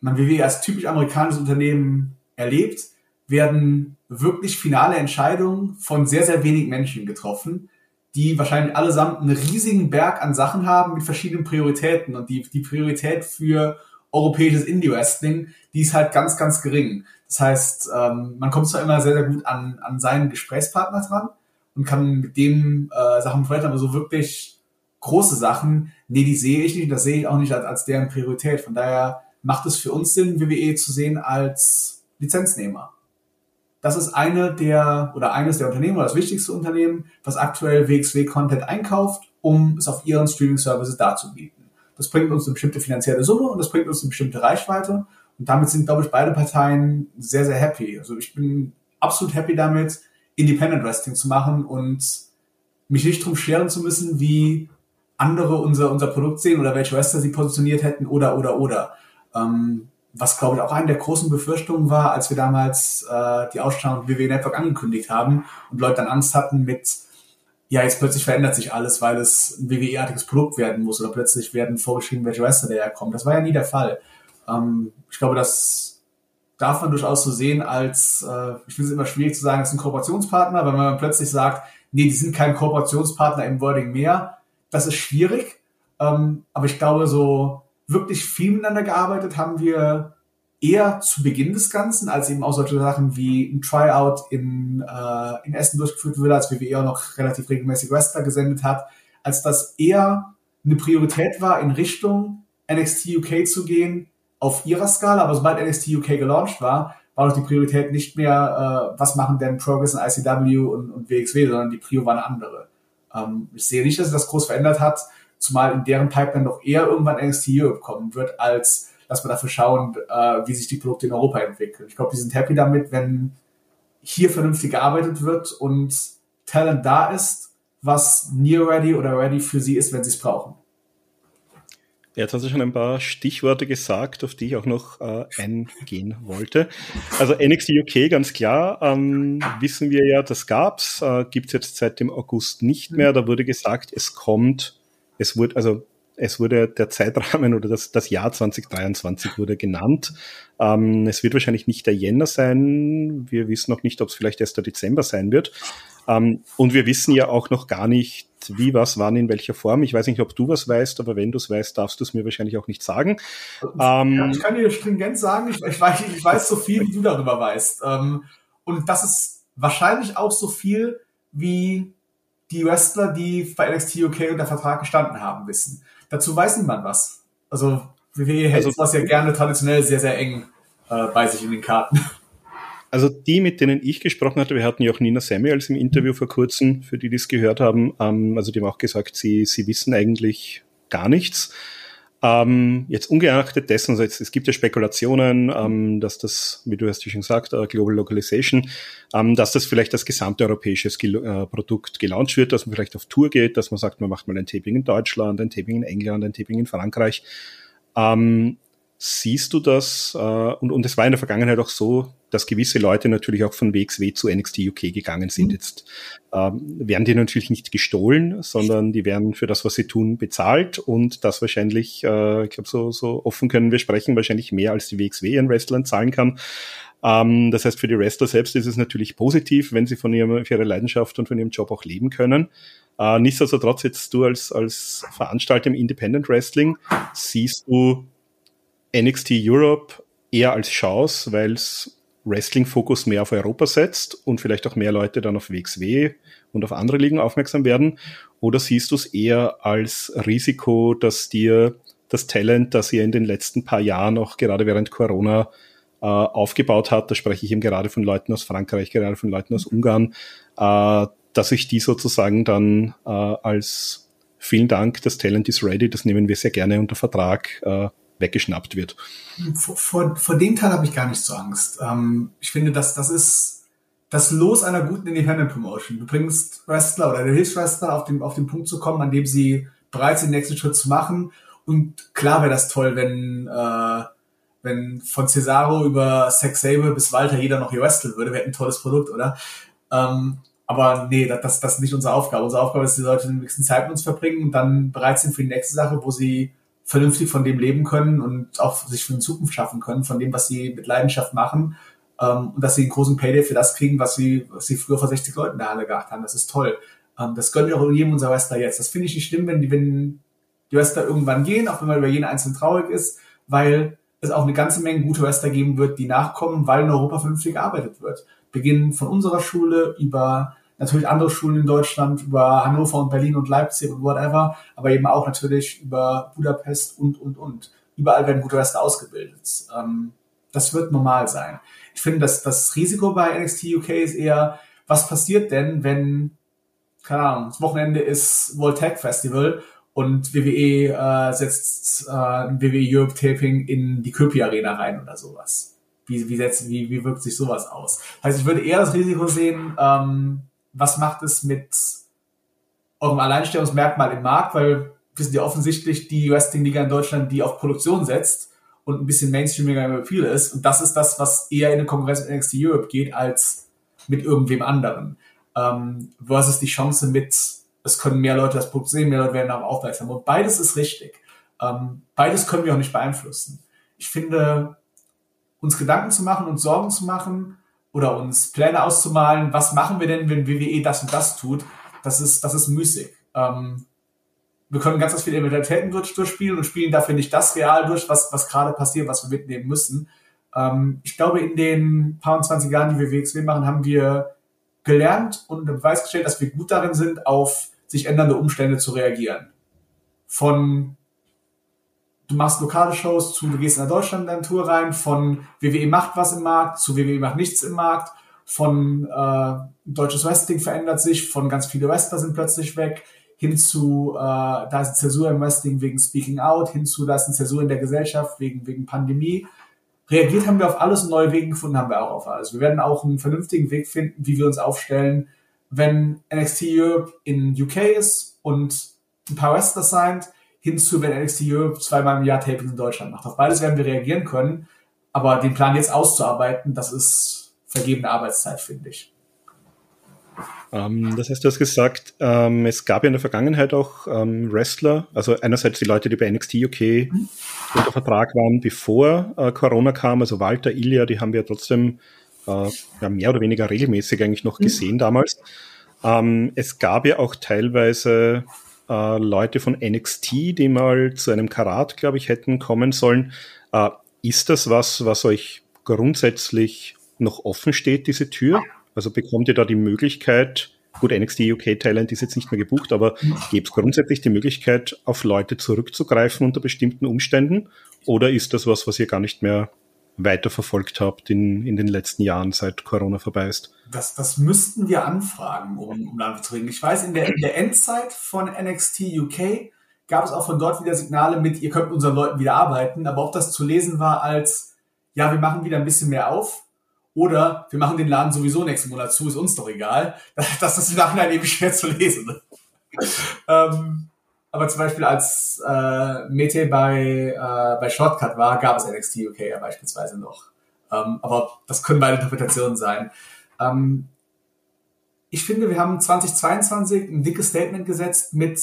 man WWE als typisch amerikanisches Unternehmen erlebt, werden wirklich finale Entscheidungen von sehr, sehr wenig Menschen getroffen, die wahrscheinlich allesamt einen riesigen Berg an Sachen haben mit verschiedenen Prioritäten. Und die, die Priorität für europäisches Indie-Wrestling, die ist halt ganz, ganz gering. Das heißt, ähm, man kommt zwar immer sehr, sehr gut an, an seinen Gesprächspartner dran und kann mit dem äh, Sachen besprechen, aber so wirklich große Sachen, nee, die sehe ich nicht, das sehe ich auch nicht als, als deren Priorität. Von daher macht es für uns Sinn, WWE zu sehen als Lizenznehmer. Das ist eine der oder eines der Unternehmen oder das wichtigste Unternehmen, was aktuell WXW-Content einkauft, um es auf ihren Streaming-Services darzubieten. Das bringt uns eine bestimmte finanzielle Summe und das bringt uns eine bestimmte Reichweite. Und damit sind, glaube ich, beide Parteien sehr, sehr happy. Also ich bin absolut happy damit, Independent Wrestling zu machen und mich nicht drum scheren zu müssen, wie andere unser, unser Produkt sehen oder welche Wrestler sie positioniert hätten oder, oder, oder. Ähm, was glaube ich auch eine der großen Befürchtungen war, als wir damals äh, die Ausstrahlung WWE Network angekündigt haben und Leute dann Angst hatten mit, ja, jetzt plötzlich verändert sich alles, weil es ein WWE-artiges Produkt werden muss oder plötzlich werden vorgeschrieben, welche Wrestler daherkommen. Das war ja nie der Fall. Ähm, ich glaube, das darf man durchaus so sehen als, äh, ich finde es immer schwierig zu sagen, es ist ein Kooperationspartner, weil man plötzlich sagt, nee, die sind kein Kooperationspartner im Wording mehr. Das ist schwierig. Ähm, aber ich glaube, so wirklich viel miteinander gearbeitet haben wir eher zu Beginn des Ganzen, als eben auch solche Sachen wie ein Tryout in, äh, in Essen durchgeführt wurde, als WWE auch noch relativ regelmäßig Wrestler gesendet hat, als das eher eine Priorität war, in Richtung NXT UK zu gehen, auf ihrer Skala, aber sobald NXT UK gelauncht war, war doch die Priorität nicht mehr, äh, was machen denn Progress und ICW und, und WXW, sondern die Prio war eine andere. Ähm, ich sehe nicht, dass sich das groß verändert hat zumal in deren Pipeline noch eher irgendwann NXT Europe kommen wird, als dass wir dafür schauen, äh, wie sich die Produkte in Europa entwickeln. Ich glaube, die sind happy damit, wenn hier vernünftig gearbeitet wird und Talent da ist, was near ready oder ready für sie ist, wenn sie es brauchen. Jetzt hast du schon ein paar Stichworte gesagt, auf die ich auch noch äh, eingehen wollte. Also NXT UK, ganz klar, ähm, wissen wir ja, das gab's, äh, gibt's jetzt seit dem August nicht mehr. Da wurde gesagt, es kommt es wurde, also es wurde der Zeitrahmen oder das, das Jahr 2023 wurde genannt. Ähm, es wird wahrscheinlich nicht der Jänner sein. Wir wissen noch nicht, ob es vielleicht erst der Dezember sein wird. Ähm, und wir wissen ja auch noch gar nicht, wie, was, wann, in welcher Form. Ich weiß nicht, ob du was weißt, aber wenn du es weißt, darfst du es mir wahrscheinlich auch nicht sagen. Ähm, ja, ich kann dir stringent sagen, ich, ich, weiß, ich weiß so viel, wie du darüber weißt. Ähm, und das ist wahrscheinlich auch so viel, wie die Wrestler, die bei NXT UK unter Vertrag gestanden haben, wissen. Dazu weiß niemand was. Also WWE hält also, das ja gerne traditionell sehr, sehr eng äh, bei sich in den Karten. Also die, mit denen ich gesprochen hatte, wir hatten ja auch Nina Samuels im Interview vor kurzem, für die, die es gehört haben, ähm, also die haben auch gesagt, sie, sie wissen eigentlich gar nichts. Ähm, jetzt ungeachtet dessen, also jetzt, es gibt ja Spekulationen, ähm, dass das, wie du hast ja schon gesagt, uh, Global Localization, ähm, dass das vielleicht das gesamte europäische äh, Produkt gelauncht wird, dass man vielleicht auf Tour geht, dass man sagt, man macht mal ein Taping in Deutschland, ein Taping in England, ein Taping in Frankreich. Ähm, siehst du das? Äh, und, und es war in der Vergangenheit auch so, dass gewisse Leute natürlich auch von WXW zu NXT UK gegangen sind. Mhm. Jetzt ähm, werden die natürlich nicht gestohlen, sondern die werden für das, was sie tun, bezahlt und das wahrscheinlich, äh, ich glaube, so, so offen können wir sprechen, wahrscheinlich mehr als die WXW ihren Wrestlern zahlen kann. Ähm, das heißt, für die Wrestler selbst ist es natürlich positiv, wenn sie von ihrem, für ihre Leidenschaft und von ihrem Job auch leben können. Äh, nichtsdestotrotz, jetzt du als, als Veranstalter im Independent Wrestling, siehst du NXT Europe eher als Chance, weil es Wrestling-Fokus mehr auf Europa setzt und vielleicht auch mehr Leute dann auf WXW und auf andere Ligen aufmerksam werden? Oder siehst du es eher als Risiko, dass dir das Talent, das ihr in den letzten paar Jahren auch gerade während Corona äh, aufgebaut hat, da spreche ich eben gerade von Leuten aus Frankreich, gerade von Leuten aus Ungarn, äh, dass ich die sozusagen dann äh, als vielen Dank, das Talent is ready, das nehmen wir sehr gerne unter Vertrag, äh, weggeschnappt wird. Vor, vor, vor dem Teil habe ich gar nicht so Angst. Ähm, ich finde, dass das ist das Los einer guten Independent Promotion. Du bringst Wrestler oder du hilfst Wrestler auf den, auf den Punkt zu kommen, an dem sie bereit sind, den nächsten Schritt zu machen. Und klar wäre das toll, wenn, äh, wenn von Cesaro über Sex Sable bis Walter jeder noch hier wresteln würde. Wäre ein tolles Produkt, oder? Ähm, aber nee, das, das, das ist nicht unsere Aufgabe. Unsere Aufgabe ist, die Leute den nächsten Zeit mit uns verbringen und dann bereit sind für die nächste Sache, wo sie vernünftig von dem leben können und auch sich für eine Zukunft schaffen können, von dem, was sie mit Leidenschaft machen. Ähm, und dass sie einen großen Payday für das kriegen, was sie, was sie früher vor 60 Leuten in der Halle gehabt haben. Das ist toll. Ähm, das gönnt auch jedem unser Wrestler jetzt. Das finde ich nicht schlimm, wenn die, wenn die Wrestler irgendwann gehen, auch wenn man über jeden einzelnen traurig ist, weil es auch eine ganze Menge gute Wrestler geben wird, die nachkommen, weil in Europa vernünftig gearbeitet wird. Beginnen von unserer Schule über natürlich andere Schulen in Deutschland, über Hannover und Berlin und Leipzig und whatever, aber eben auch natürlich über Budapest und, und, und. Überall werden gute Wrestler ausgebildet. Ähm, das wird normal sein. Ich finde, dass das Risiko bei NXT UK ist eher, was passiert denn, wenn, keine Ahnung, das Wochenende ist World Tag Festival und WWE äh, setzt äh, WWE Europe Taping in die Köpi Arena rein oder sowas. Wie, wie, setzt, wie, wie wirkt sich sowas aus? Also ich würde eher das Risiko sehen, ähm, was macht es mit eurem Alleinstellungsmerkmal im Markt, weil wir sind ja offensichtlich die Wrestling-Liga in Deutschland, die auf Produktion setzt und ein bisschen mainstreamiger im Appeal ist. Und das ist das, was eher in eine Konkurrenz mit NXT Europe geht, als mit irgendwem anderen. Ähm, versus die Chance mit es können mehr Leute das Produkt sehen, mehr Leute werden darauf aufmerksam. Und beides ist richtig. Ähm, beides können wir auch nicht beeinflussen. Ich finde, uns Gedanken zu machen und Sorgen zu machen oder uns Pläne auszumalen, was machen wir denn, wenn WWE das und das tut, das ist, das ist müßig. Ähm, wir können ganz, ganz viele Eventualitäten durch, durchspielen und spielen dafür nicht das real durch, was, was gerade passiert, was wir mitnehmen müssen. Ähm, ich glaube, in den paar und 20 Jahren, die wir WXW machen, haben wir gelernt und unter Beweis gestellt, dass wir gut darin sind, auf sich ändernde Umstände zu reagieren. Von du machst lokale Shows zu, du gehst in der Deutschland in Tour rein, von WWE macht was im Markt zu WWE macht nichts im Markt, von äh, deutsches Wrestling verändert sich, von ganz viele Wrestler sind plötzlich weg, hin zu, äh, da ist eine Zäsur im Wrestling wegen Speaking Out, hin zu, da ist eine Zäsur in der Gesellschaft wegen, wegen Pandemie. Reagiert haben wir auf alles und neue Wege gefunden haben wir auch auf alles. Wir werden auch einen vernünftigen Weg finden, wie wir uns aufstellen, wenn NXT Europe in UK ist und ein paar Wrestler signed, hinzu, wenn NXT Europe zweimal im Jahr Tapings in Deutschland macht. Auf beides werden wir reagieren können, aber den Plan jetzt auszuarbeiten, das ist vergebene Arbeitszeit, finde ich. Ähm, das heißt, du hast gesagt, ähm, es gab ja in der Vergangenheit auch ähm, Wrestler, also einerseits die Leute, die bei NXT UK mhm. unter Vertrag waren, bevor äh, Corona kam, also Walter, Ilya, die haben wir ja trotzdem äh, ja, mehr oder weniger regelmäßig eigentlich noch mhm. gesehen damals. Es gab ja auch teilweise äh, Leute von NXT, die mal zu einem Karat, glaube ich, hätten kommen sollen. Äh, ist das was, was euch grundsätzlich noch offen steht, diese Tür? Also bekommt ihr da die Möglichkeit, gut, NXT UK Talent ist jetzt nicht mehr gebucht, aber gibt es grundsätzlich die Möglichkeit, auf Leute zurückzugreifen unter bestimmten Umständen? Oder ist das was, was ihr gar nicht mehr weiterverfolgt habt in, in den letzten Jahren, seit Corona vorbei ist? Das, das müssten wir anfragen, um, um damit zu reden. Ich weiß, in der, in der Endzeit von NXT UK gab es auch von dort wieder Signale mit, ihr könnt mit unseren Leuten wieder arbeiten, aber ob das zu lesen war als, ja, wir machen wieder ein bisschen mehr auf, oder wir machen den Laden sowieso nächsten Monat zu, ist uns doch egal. Das ist im Nachhinein eben schwer zu lesen. ähm, aber zum Beispiel als äh, Mete bei, äh, bei Shortcut war, gab es NXT UK ja beispielsweise noch. Ähm, aber das können beide Interpretationen sein. Ähm, ich finde, wir haben 2022 ein dickes Statement gesetzt mit,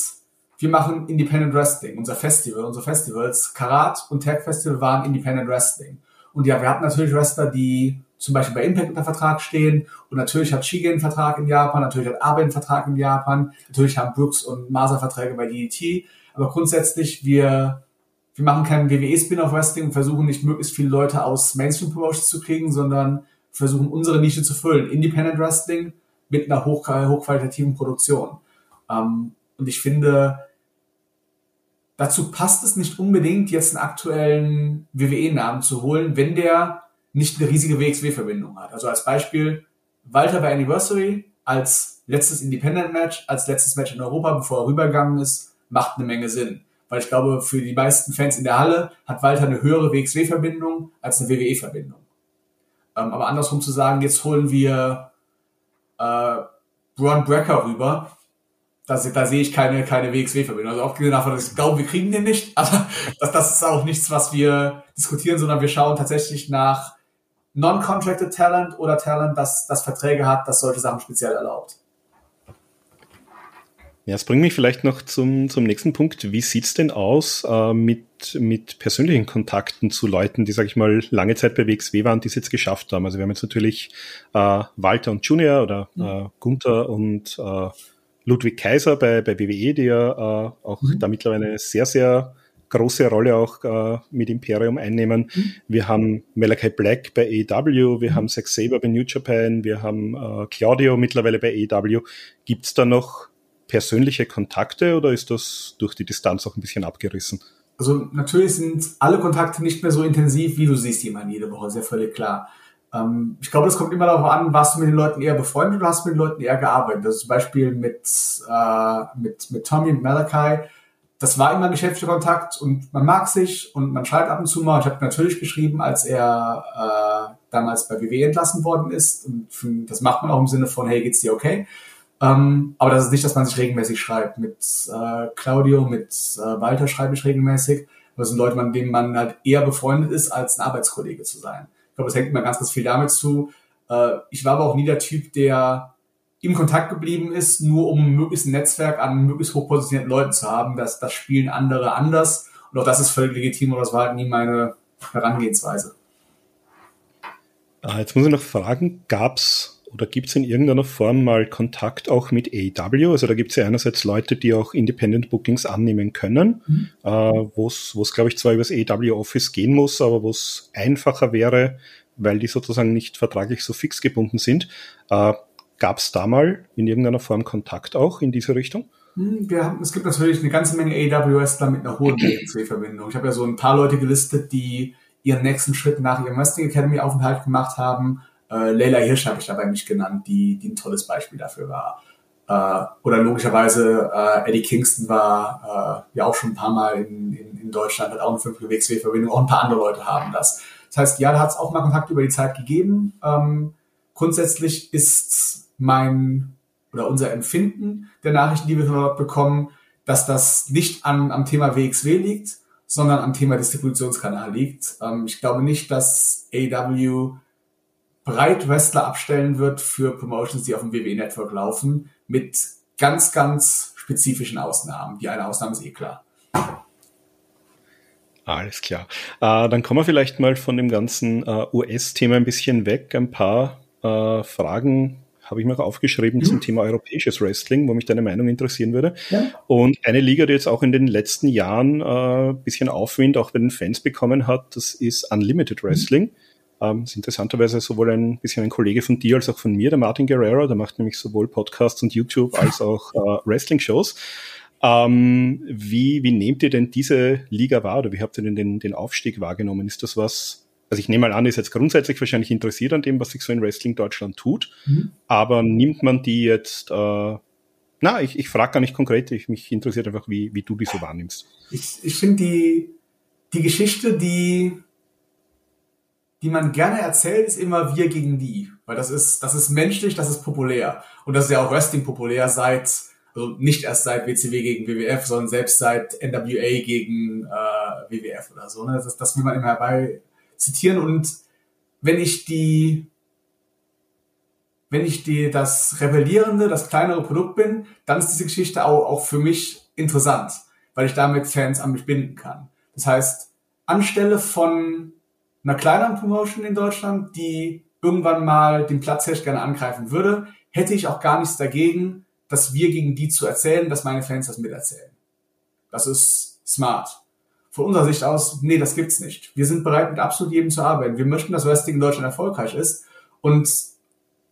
wir machen Independent Wrestling, unser Festival, unsere Festivals. Karat und Tag Festival waren Independent Wrestling. Und ja, wir hatten natürlich Wrestler, die zum Beispiel bei Impact unter Vertrag stehen. Und natürlich hat Shige einen Vertrag in Japan, natürlich hat Abe einen Vertrag in Japan, natürlich haben Brooks und Masa Verträge bei DDT. Aber grundsätzlich, wir, wir machen keinen WWE-Spin-off Wrestling und versuchen nicht möglichst viele Leute aus Mainstream-Promotions zu kriegen, sondern versuchen unsere Nische zu füllen. Independent Wrestling mit einer hoch, hochqualitativen Produktion. Ähm, und ich finde, dazu passt es nicht unbedingt, jetzt einen aktuellen WWE-Namen zu holen, wenn der nicht eine riesige WXW-Verbindung hat. Also als Beispiel Walter bei Anniversary als letztes Independent-Match, als letztes Match in Europa, bevor er rübergegangen ist, macht eine Menge Sinn. Weil ich glaube, für die meisten Fans in der Halle hat Walter eine höhere WXW-Verbindung als eine WWE-Verbindung. Ähm, aber andersrum zu sagen, jetzt holen wir äh, Braun Brecker rüber, da, da sehe ich keine, keine WXW-Verbindung. Also aufgesehen davon, dass ich glaube, wir kriegen den nicht, aber das, das ist auch nichts, was wir diskutieren, sondern wir schauen tatsächlich nach Non-Contracted Talent oder Talent, das, das Verträge hat, das solche Sachen speziell erlaubt. Ja, es bringt mich vielleicht noch zum, zum nächsten Punkt. Wie sieht's denn aus äh, mit, mit persönlichen Kontakten zu Leuten, die, sag ich mal, lange Zeit bei WXW waren, die es jetzt geschafft haben? Also wir haben jetzt natürlich äh, Walter und Junior oder äh, Gunther und äh, Ludwig Kaiser bei, bei WWE, die ja äh, auch mhm. da mittlerweile eine sehr, sehr große Rolle auch äh, mit Imperium einnehmen. Mhm. Wir haben Malachi Black bei AEW, wir mhm. haben Zack Saber bei New Japan, wir haben äh, Claudio mittlerweile bei AEW. Gibt es da noch persönliche Kontakte oder ist das durch die Distanz auch ein bisschen abgerissen? Also natürlich sind alle Kontakte nicht mehr so intensiv, wie du siehst jemanden jede Woche, sehr völlig klar. Ähm, ich glaube, das kommt immer darauf an, warst du mit den Leuten eher befreundet oder hast du mit den Leuten eher gearbeitet. Ist zum Beispiel mit, äh, mit, mit Tommy und Malachi. Das war immer geschäftlicher Kontakt und man mag sich und man schreibt ab und zu mal. Ich habe natürlich geschrieben, als er äh, damals bei WWE entlassen worden ist. Und das macht man auch im Sinne von, hey, geht's dir okay? Ähm, aber das ist nicht, dass man sich regelmäßig schreibt. Mit äh, Claudio, mit äh, Walter schreibe ich regelmäßig. Das sind Leute, mit denen man halt eher befreundet ist, als ein Arbeitskollege zu sein. Ich glaube, das hängt immer ganz, ganz viel damit zu. Äh, ich war aber auch nie der Typ, der im Kontakt geblieben ist, nur um möglichst ein Netzwerk an möglichst hochpositionierten Leuten zu haben. Das, das spielen andere anders. Und auch das ist völlig legitim, aber das war halt nie meine Herangehensweise. Ah, jetzt muss ich noch fragen, gab's oder gibt es in irgendeiner Form mal Kontakt auch mit AEW? Also da gibt es ja einerseits Leute, die auch Independent Bookings annehmen können, mhm. äh, wo es, glaube ich, zwar übers AEW Office gehen muss, aber wo es einfacher wäre, weil die sozusagen nicht vertraglich so fix gebunden sind. Äh, Gab es da mal in irgendeiner Form Kontakt auch in diese Richtung? Hm, wir haben, es gibt natürlich eine ganze Menge AWS-Wrestler mit einer hohen BNC-Verbindung. Ich habe ja so ein paar Leute gelistet, die ihren nächsten Schritt nach ihrem Wrestling Academy Aufenthalt gemacht haben äh, Leila Hirsch habe ich dabei nicht genannt, die, die ein tolles Beispiel dafür war. Äh, oder logischerweise äh, Eddie Kingston war äh, ja auch schon ein paar Mal in, in, in Deutschland, hat auch eine 5 WXW-Verbindung, auch ein paar andere Leute haben das. Das heißt, ja, da hat es auch mal Kontakt über die Zeit gegeben. Ähm, grundsätzlich ist mein oder unser Empfinden der Nachrichten, die wir dort bekommen, dass das nicht an, am Thema WXW liegt, sondern am Thema Distributionskanal liegt. Ähm, ich glaube nicht, dass AW breit Wrestler abstellen wird für Promotions, die auf dem WWE Network laufen, mit ganz, ganz spezifischen Ausnahmen. Die eine Ausnahme ist eh klar. Alles klar. Äh, dann kommen wir vielleicht mal von dem ganzen äh, US-Thema ein bisschen weg. Ein paar äh, Fragen habe ich mir auch aufgeschrieben mhm. zum Thema europäisches Wrestling, wo mich deine Meinung interessieren würde. Ja. Und eine Liga, die jetzt auch in den letzten Jahren äh, bisschen Aufwind auch bei den Fans bekommen hat, das ist Unlimited Wrestling. Mhm ähm, ist interessanterweise sowohl ein bisschen ein Kollege von dir als auch von mir, der Martin Guerrero, der macht nämlich sowohl Podcasts und YouTube als auch äh, Wrestling-Shows. Ähm, wie, wie nehmt ihr denn diese Liga wahr oder wie habt ihr denn den, den Aufstieg wahrgenommen? Ist das was, also ich nehme mal an, ist jetzt grundsätzlich wahrscheinlich interessiert an dem, was sich so in Wrestling Deutschland tut, mhm. aber nimmt man die jetzt, äh, na, ich, ich frage gar nicht konkret, ich, mich interessiert einfach, wie, wie du die so wahrnimmst. Ich, ich finde die, die Geschichte, die die man gerne erzählt, ist immer wir gegen die. Weil das ist, das ist menschlich, das ist populär. Und das ist ja auch Wrestling populär seit, also nicht erst seit WCW gegen WWF, sondern selbst seit NWA gegen äh, WWF oder so. Ne? Das, das will man immer herbei zitieren. Und wenn ich die, wenn ich die, das rebellierende, das kleinere Produkt bin, dann ist diese Geschichte auch, auch für mich interessant, weil ich damit Fans an mich binden kann. Das heißt, anstelle von einer kleineren Promotion in Deutschland, die irgendwann mal den Platz Platzhirsch gerne angreifen würde, hätte ich auch gar nichts dagegen, dass wir gegen die zu erzählen, dass meine Fans das miterzählen. Das ist smart. Von unserer Sicht aus, nee, das gibt's nicht. Wir sind bereit, mit absolut jedem zu arbeiten. Wir möchten, dass Wrestling in Deutschland erfolgreich ist. Und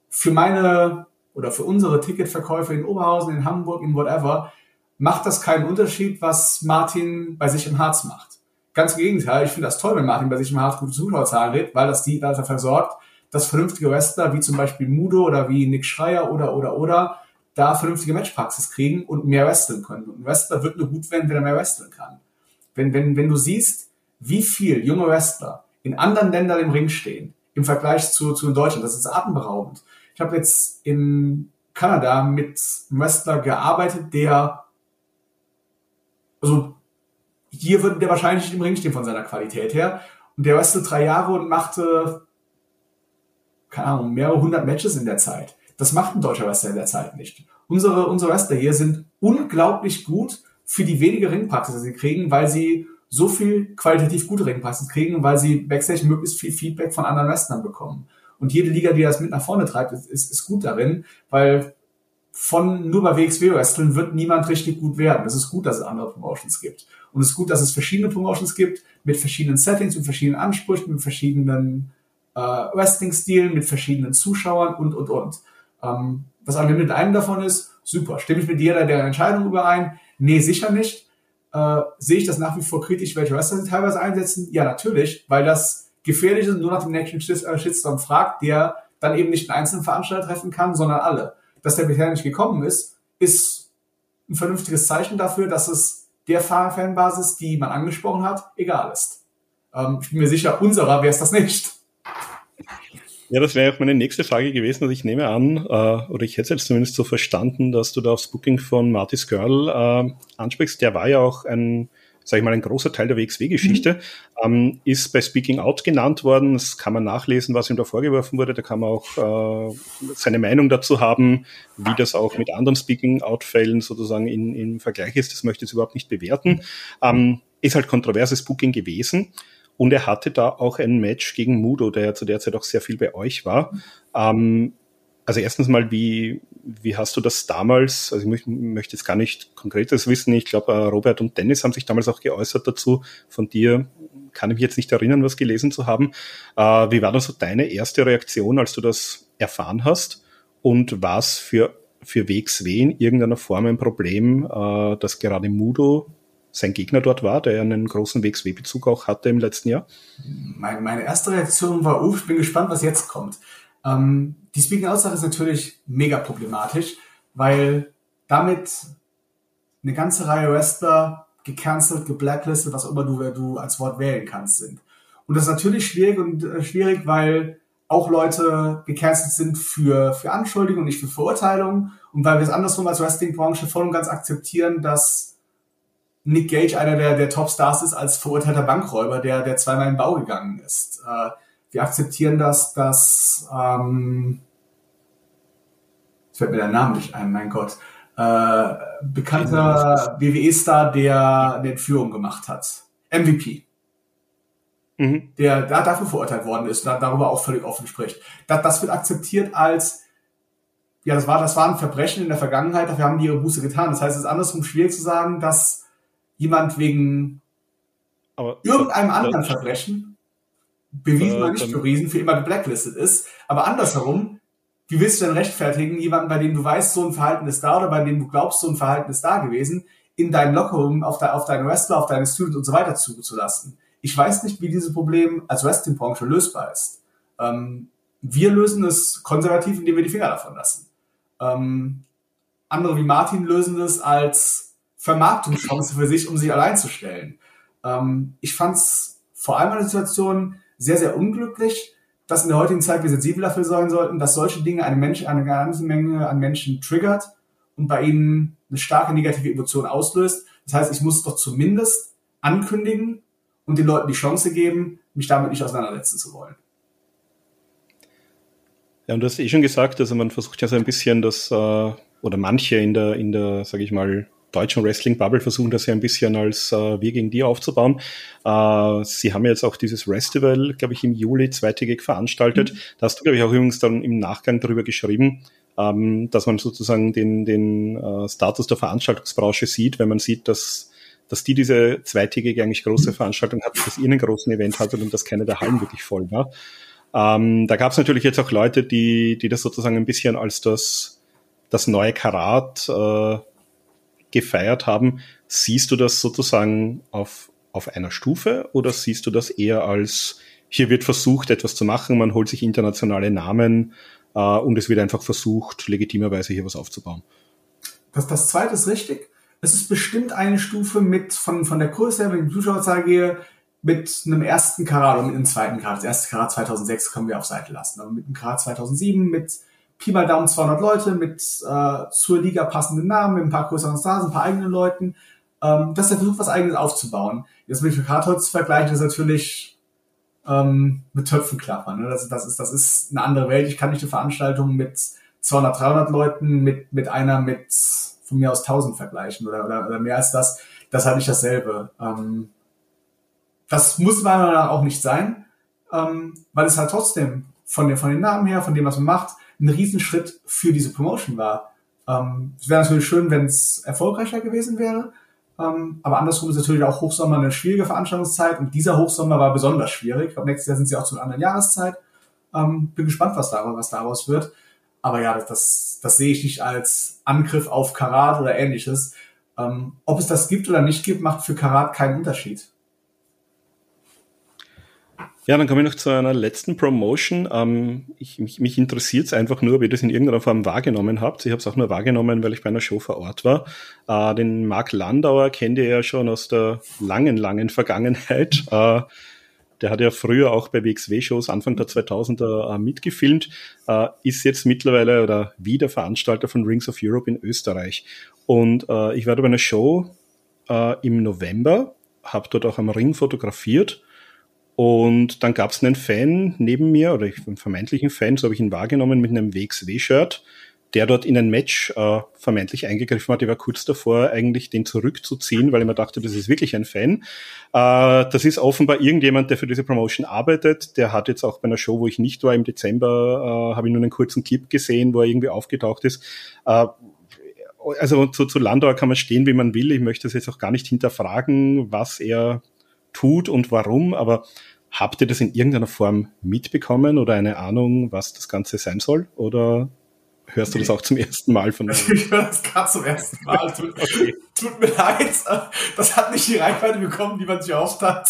für meine oder für unsere Ticketverkäufe in Oberhausen, in Hamburg, in whatever, macht das keinen Unterschied, was Martin bei sich im Harz macht. Ganz im Gegenteil, ich finde das toll, wenn Martin bei sich im Harz gute Zuschauerzahlen redet, weil das die dafür sorgt, dass vernünftige Wrestler wie zum Beispiel Mudo oder wie Nick Schreier oder oder oder da vernünftige Matchpraxis kriegen und mehr wresteln können. Und ein Wrestler wird nur gut werden, wenn er mehr wresteln kann. Wenn, wenn, wenn du siehst, wie viel junge Wrestler in anderen Ländern im Ring stehen, im Vergleich zu, zu Deutschland, das ist atemberaubend. Ich habe jetzt in Kanada mit einem Wrestler gearbeitet, der also hier würde der wahrscheinlich nicht im Ring stehen von seiner Qualität her. Und der wrestelt drei Jahre und machte, keine Ahnung, mehrere hundert Matches in der Zeit. Das macht ein deutscher Wrestler in der Zeit nicht. Unsere, unsere Wrestler hier sind unglaublich gut für die wenige Ringpraxis, die sie kriegen, weil sie so viel qualitativ gute Ringpraxis kriegen, weil sie backstage möglichst viel Feedback von anderen Wrestlern bekommen. Und jede Liga, die das mit nach vorne treibt, ist, ist gut darin, weil von nur bei WXW Wrestling wird niemand richtig gut werden. Es ist gut, dass es andere Promotions gibt. Und es ist gut, dass es verschiedene Promotions gibt mit verschiedenen Settings, mit verschiedenen Ansprüchen, mit verschiedenen äh, Wrestling-Stilen, mit verschiedenen Zuschauern und, und, und. Ähm, was mit einem davon ist, super. Stimme ich mit jeder der Entscheidung überein? Nee, sicher nicht. Äh, sehe ich das nach wie vor kritisch, welche Wrestler sie teilweise einsetzen? Ja, natürlich, weil das gefährlich ist und nur nach dem nächsten äh, Shitstorm fragt, der dann eben nicht einen einzelnen Veranstalter treffen kann, sondern alle. Dass der bisher nicht gekommen ist, ist ein vernünftiges Zeichen dafür, dass es der Fanbasis, die man angesprochen hat, egal ist. Ähm, ich bin mir sicher, unserer wäre es das nicht. Ja, das wäre auch meine nächste Frage gewesen. Also ich nehme an, äh, oder ich hätte es zumindest so verstanden, dass du da aufs Booking von Martis Girl äh, ansprichst. Der war ja auch ein, sag ich mal, ein großer Teil der WXW-Geschichte. Mhm. Ähm, ist bei Speaking Out genannt worden. Das kann man nachlesen, was ihm da vorgeworfen wurde. Da kann man auch äh, seine Meinung dazu haben, wie das auch mit anderen Speaking Out-Fällen sozusagen in, im Vergleich ist. Das möchte ich jetzt überhaupt nicht bewerten. Ähm, ist halt kontroverses Booking gewesen. Und er hatte da auch ein Match gegen Mudo, der ja zu der Zeit auch sehr viel bei euch war. Ähm, also erstens mal, wie, wie hast du das damals, also ich möchte jetzt gar nicht konkretes wissen, ich glaube, äh, Robert und Dennis haben sich damals auch geäußert dazu. Von dir kann ich mich jetzt nicht erinnern, was gelesen zu haben. Äh, wie war dann so deine erste Reaktion, als du das erfahren hast? Und was für, für WXW in irgendeiner Form ein Problem, äh, dass gerade Mudo sein Gegner dort war, der einen großen WXW-Bezug auch hatte im letzten Jahr? Meine, erste Reaktion war, uff, ich bin gespannt, was jetzt kommt. Ähm, die Speaking-Out-Sache ist natürlich mega problematisch, weil damit eine ganze Reihe Wrestler gecancelt, geblacklistet, was immer du, du als Wort wählen kannst, sind. Und das ist natürlich schwierig und äh, schwierig, weil auch Leute gecancelt sind für, für Anschuldigungen und nicht für Verurteilungen und weil wir es andersrum als Wrestling-Branche voll und ganz akzeptieren, dass Nick Gage einer der, der Top-Stars ist als verurteilter Bankräuber, der, der zweimal in den Bau gegangen ist. Äh, wir akzeptieren das, dass, ähm, fällt mir der Name nicht ein, mein Gott, äh, bekannter WWE-Star, der eine Entführung gemacht hat. MVP. Mhm. Der, der dafür verurteilt worden ist, da, darüber auch völlig offen spricht. Das, das wird akzeptiert als, ja, das war, das war ein Verbrechen in der Vergangenheit, dafür haben die ihre Buße getan. Das heißt, es ist andersrum schwierig zu sagen, dass jemand wegen aber, irgendeinem anderen Verbrechen, bewiesen äh, oder nicht bewiesen, für immer geblacklistet ist. Aber andersherum, wie willst du denn rechtfertigen, jemanden, bei dem du weißt, so ein Verhalten ist da oder bei dem du glaubst, so ein Verhalten ist da gewesen, in deinem Lockerroom, auf, de, auf deinen Wrestler, auf deine Students und so weiter zuzulassen? Ich weiß nicht, wie dieses Problem als Wrestling-Branche lösbar ist. Ähm, wir lösen es konservativ, indem wir die Finger davon lassen. Ähm, andere wie Martin lösen es als Vermarktungschance für sich, um sich allein zu stellen. Ähm, ich fand es vor allem in der Situation sehr, sehr unglücklich, dass in der heutigen Zeit wir sensibel dafür sein sollten, dass solche Dinge eine, Mensch, eine ganze Menge an Menschen triggert und bei ihnen eine starke negative Emotion auslöst. Das heißt, ich muss es doch zumindest ankündigen und den Leuten die Chance geben, mich damit nicht auseinandersetzen zu wollen. Ja, und du hast eh schon gesagt, also man versucht ja so ein bisschen das, äh, oder manche in der, in der, sage ich mal, deutschen Wrestling-Bubble versuchen das ja ein bisschen als äh, Wir gegen die aufzubauen. Äh, sie haben jetzt auch dieses Festival, glaube ich, im Juli zweitägig veranstaltet. Mhm. Da hast du, glaube ich, auch übrigens dann im Nachgang darüber geschrieben, ähm, dass man sozusagen den, den äh, Status der Veranstaltungsbranche sieht, wenn man sieht, dass dass die diese zweitägige eigentlich große Veranstaltung hat, dass ihr einen großen Event hattet und dass keine der Hallen wirklich voll war. Ähm, da gab es natürlich jetzt auch Leute, die, die das sozusagen ein bisschen als das, das neue Karat äh, gefeiert haben. Siehst du das sozusagen auf, auf einer Stufe oder siehst du das eher als, hier wird versucht, etwas zu machen, man holt sich internationale Namen äh, und es wird einfach versucht, legitimerweise hier was aufzubauen? Das, das zweite ist richtig. Es ist bestimmt eine Stufe mit, von, von der Größe her, wenn ich die Zuschauerzahl gehe, mit einem ersten Karat oder mit einem zweiten Karat. Das erste Karat 2006 können wir auf Seite lassen. Aber mit einem Karat 2007, mit Pi mal Daumen 200 Leute mit äh, zur Liga passenden Namen, mit ein paar größeren Stars, ein paar eigenen Leuten. Ähm, das ist der Versuch, was eigenes aufzubauen. Jetzt mit Kartholz zu vergleichen, ist natürlich ähm, mit Töpfen klappern. Ne? Das, das, ist, das ist eine andere Welt. Ich kann nicht eine Veranstaltung mit 200, 300 Leuten mit, mit einer mit von mir aus 1000 vergleichen oder, oder, oder mehr als das. Das hat nicht dasselbe. Ähm, das muss meiner auch nicht sein, ähm, weil es halt trotzdem von, den, von den Namen her, von dem, was man macht, ein Riesenschritt für diese Promotion war. Ähm, es wäre natürlich schön, wenn es erfolgreicher gewesen wäre. Ähm, aber andersrum ist natürlich auch Hochsommer eine schwierige Veranstaltungszeit und dieser Hochsommer war besonders schwierig. Ich glaube, nächstes Jahr sind sie auch zu einer anderen Jahreszeit. Ähm, bin gespannt, was daraus, was daraus wird. Aber ja, das, das, das sehe ich nicht als Angriff auf Karat oder ähnliches. Ähm, ob es das gibt oder nicht gibt, macht für Karat keinen Unterschied. Ja, dann komme ich noch zu einer letzten Promotion. Ähm, ich, mich mich interessiert es einfach nur, ob ihr das in irgendeiner Form wahrgenommen habt. Ich habe es auch nur wahrgenommen, weil ich bei einer Show vor Ort war. Äh, den Mark Landauer kennt ihr ja schon aus der langen, langen Vergangenheit. Äh, der hat ja früher auch bei WXW-Shows Anfang der 2000er äh, mitgefilmt, äh, ist jetzt mittlerweile oder wieder Veranstalter von Rings of Europe in Österreich. Und äh, ich war da bei einer Show äh, im November, habe dort auch am Ring fotografiert und dann gab es einen Fan neben mir, oder einen vermeintlichen Fan, so habe ich ihn wahrgenommen, mit einem WXW-Shirt, der dort in ein Match äh, vermeintlich eingegriffen hat. Ich war kurz davor, eigentlich den zurückzuziehen, weil ich mir dachte, das ist wirklich ein Fan. Äh, das ist offenbar irgendjemand, der für diese Promotion arbeitet. Der hat jetzt auch bei einer Show, wo ich nicht war, im Dezember, äh, habe ich nur einen kurzen Clip gesehen, wo er irgendwie aufgetaucht ist. Äh, also zu, zu Landauer kann man stehen, wie man will. Ich möchte es jetzt auch gar nicht hinterfragen, was er tut und warum, aber habt ihr das in irgendeiner Form mitbekommen oder eine Ahnung, was das Ganze sein soll? Oder hörst du das auch zum ersten Mal von mir? Ich höre das gerade zum ersten Mal. Tut, okay. tut, mir leid, das hat nicht die Reichweite bekommen, die man sich erhofft hat.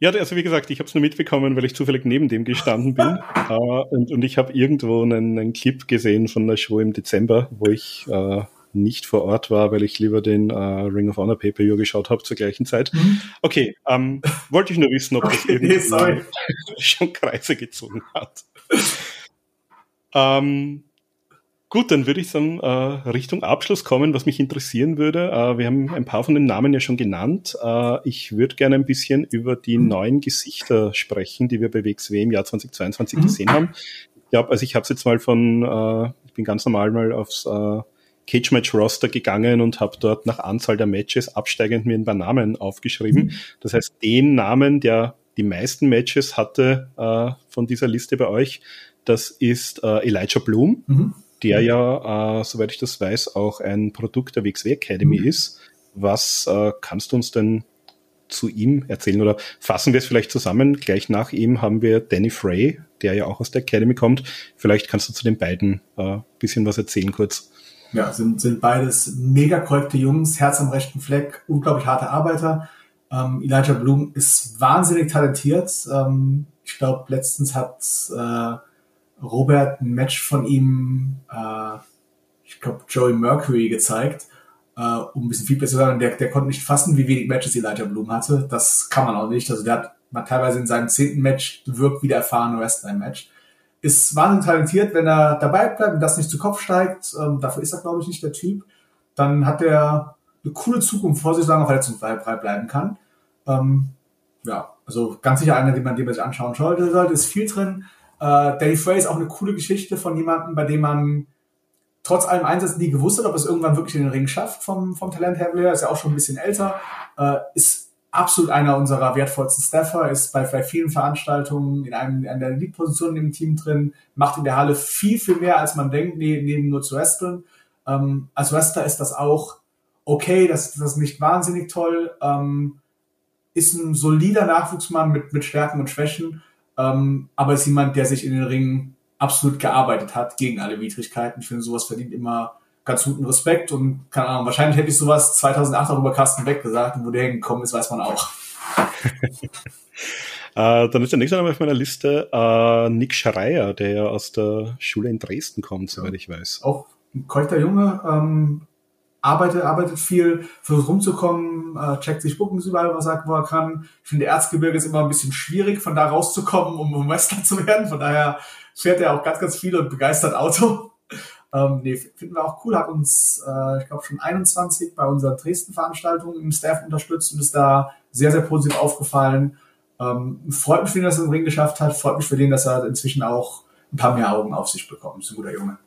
Ja, also wie gesagt, ich habe es nur mitbekommen, weil ich zufällig neben dem gestanden bin. uh, und, und, ich habe irgendwo einen, einen, Clip gesehen von der Show im Dezember, wo ich uh, nicht vor Ort war, weil ich lieber den äh, Ring of Honor Pay-Per-View geschaut habe zur gleichen Zeit. Mhm. Okay, ähm, wollte ich nur wissen, ob das irgendwie nee, schon Kreise gezogen hat. ähm, gut, dann würde ich dann äh, Richtung Abschluss kommen, was mich interessieren würde. Äh, wir haben ein paar von den Namen ja schon genannt. Äh, ich würde gerne ein bisschen über die mhm. neuen Gesichter sprechen, die wir bei WXW im Jahr 2022 mhm. gesehen haben. Ich glaube, also ich habe es jetzt mal von, äh, ich bin ganz normal mal aufs äh, Cage Match Roster gegangen und habe dort nach Anzahl der Matches absteigend mir ein paar Namen aufgeschrieben. Mhm. Das heißt, den Namen, der die meisten Matches hatte äh, von dieser Liste bei euch, das ist äh, Elijah Bloom, mhm. der ja, äh, soweit ich das weiß, auch ein Produkt der WXW Academy mhm. ist. Was äh, kannst du uns denn zu ihm erzählen oder fassen wir es vielleicht zusammen? Gleich nach ihm haben wir Danny Frey, der ja auch aus der Academy kommt. Vielleicht kannst du zu den beiden äh, bisschen was erzählen kurz. Ja, sind, sind beides mega korrekte Jungs, Herz am rechten Fleck, unglaublich harte Arbeiter. Ähm, Elijah Bloom ist wahnsinnig talentiert. Ähm, ich glaube, letztens hat äh, Robert ein Match von ihm, äh, ich glaube, Joey Mercury gezeigt, äh, um ein bisschen Feedback zu sagen. Der, der konnte nicht fassen, wie wenig Matches Elijah Bloom hatte. Das kann man auch nicht. Also der hat man teilweise in seinem zehnten Match wirkt wie der erfahrene Wrestler-Match ist wahnsinnig talentiert, wenn er dabei bleibt und das nicht zu Kopf steigt. Ähm, dafür ist er, glaube ich, nicht der Typ. Dann hat er eine coole Zukunft vor sich, solange er verletzungsfrei bleiben kann. Ähm, ja, also ganz sicher einer, den man, den man sich anschauen sollte. sollte ist viel drin. Äh, Danny Frey ist auch eine coole Geschichte von jemandem, bei dem man trotz allem Einsatz nie gewusst hat, ob es irgendwann wirklich in den Ring schafft vom, vom Talent her. Ist ja auch schon ein bisschen älter. Äh, ist absolut einer unserer wertvollsten Staffer, ist bei, bei vielen Veranstaltungen in, einem, in der Lead-Position im Team drin, macht in der Halle viel, viel mehr, als man denkt, neben, neben nur zu wresteln. Ähm, als Wrestler ist das auch okay, das, das ist nicht wahnsinnig toll, ähm, ist ein solider Nachwuchsmann mit, mit Stärken und Schwächen, ähm, aber ist jemand, der sich in den Ringen absolut gearbeitet hat gegen alle Widrigkeiten. Ich finde, sowas verdient immer ganz guten Respekt und keine Ahnung, wahrscheinlich hätte ich sowas 2008 auch über Carsten Beck gesagt und wo der hingekommen ist, weiß man auch. äh, dann ist der nächste Name auf meiner Liste äh, Nick Schreier, der ja aus der Schule in Dresden kommt, soweit ich weiß. Auch ein korrekter Junge, ähm, arbeitet, arbeitet viel, versucht rumzukommen, äh, checkt sich Bookings überall, was er, wo er kann. Ich finde, Erzgebirge ist immer ein bisschen schwierig, von da rauszukommen, um, Wrestler zu werden. Von daher fährt er auch ganz, ganz viel und begeistert Auto. Ähm, nee, finden wir auch cool, hat uns, äh, ich glaube, schon 21 bei unserer Dresden-Veranstaltung im Staff unterstützt und ist da sehr, sehr positiv aufgefallen. Ähm, freut mich für ihn, dass er den Ring geschafft hat, freut mich für den, dass er inzwischen auch ein paar mehr Augen auf sich bekommt. Ist ein guter Junge.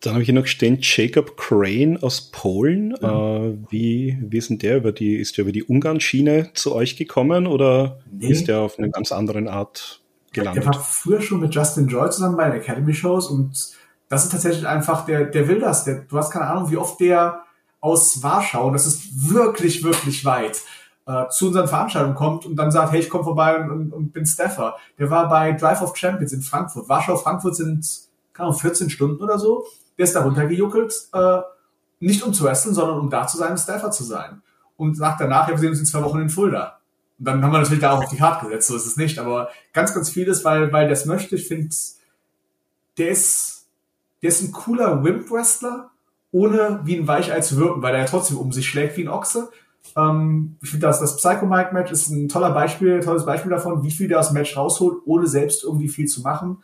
Dann habe ich hier noch stehen Jacob Crane aus Polen. Mhm. Äh, wie, wie ist denn der über die, ist der über die Ungarn-Schiene zu euch gekommen oder nee. ist der auf eine ganz andere Art gelandet. Der war früher schon mit Justin Joy zusammen bei den Academy-Shows und das ist tatsächlich einfach, der, der will das. Der, du hast keine Ahnung, wie oft der aus Warschau, und das ist wirklich, wirklich weit, äh, zu unseren Veranstaltungen kommt und dann sagt, hey, ich komme vorbei und, und, und bin Staffer. Der war bei Drive of Champions in Frankfurt. Warschau, Frankfurt sind, keine Ahnung, 14 Stunden oder so. Der ist da runtergejuckelt, äh, nicht um zu wresteln, sondern um da zu sein, Staffer zu sein. Und sagt danach, ja, wir sehen uns in zwei Wochen in Fulda. Und dann haben wir natürlich da auch auf die Karte gesetzt, so ist es nicht. Aber ganz, ganz vieles, weil, weil der es möchte. Ich finde, der ist, der ist ein cooler Wimp-Wrestler, ohne wie ein Weichei zu wirken, weil er ja trotzdem um sich schlägt wie ein Ochse. Ähm, ich finde, das, das Psycho-Mike-Match ist ein toller Beispiel, tolles Beispiel davon, wie viel der aus dem Match rausholt, ohne selbst irgendwie viel zu machen.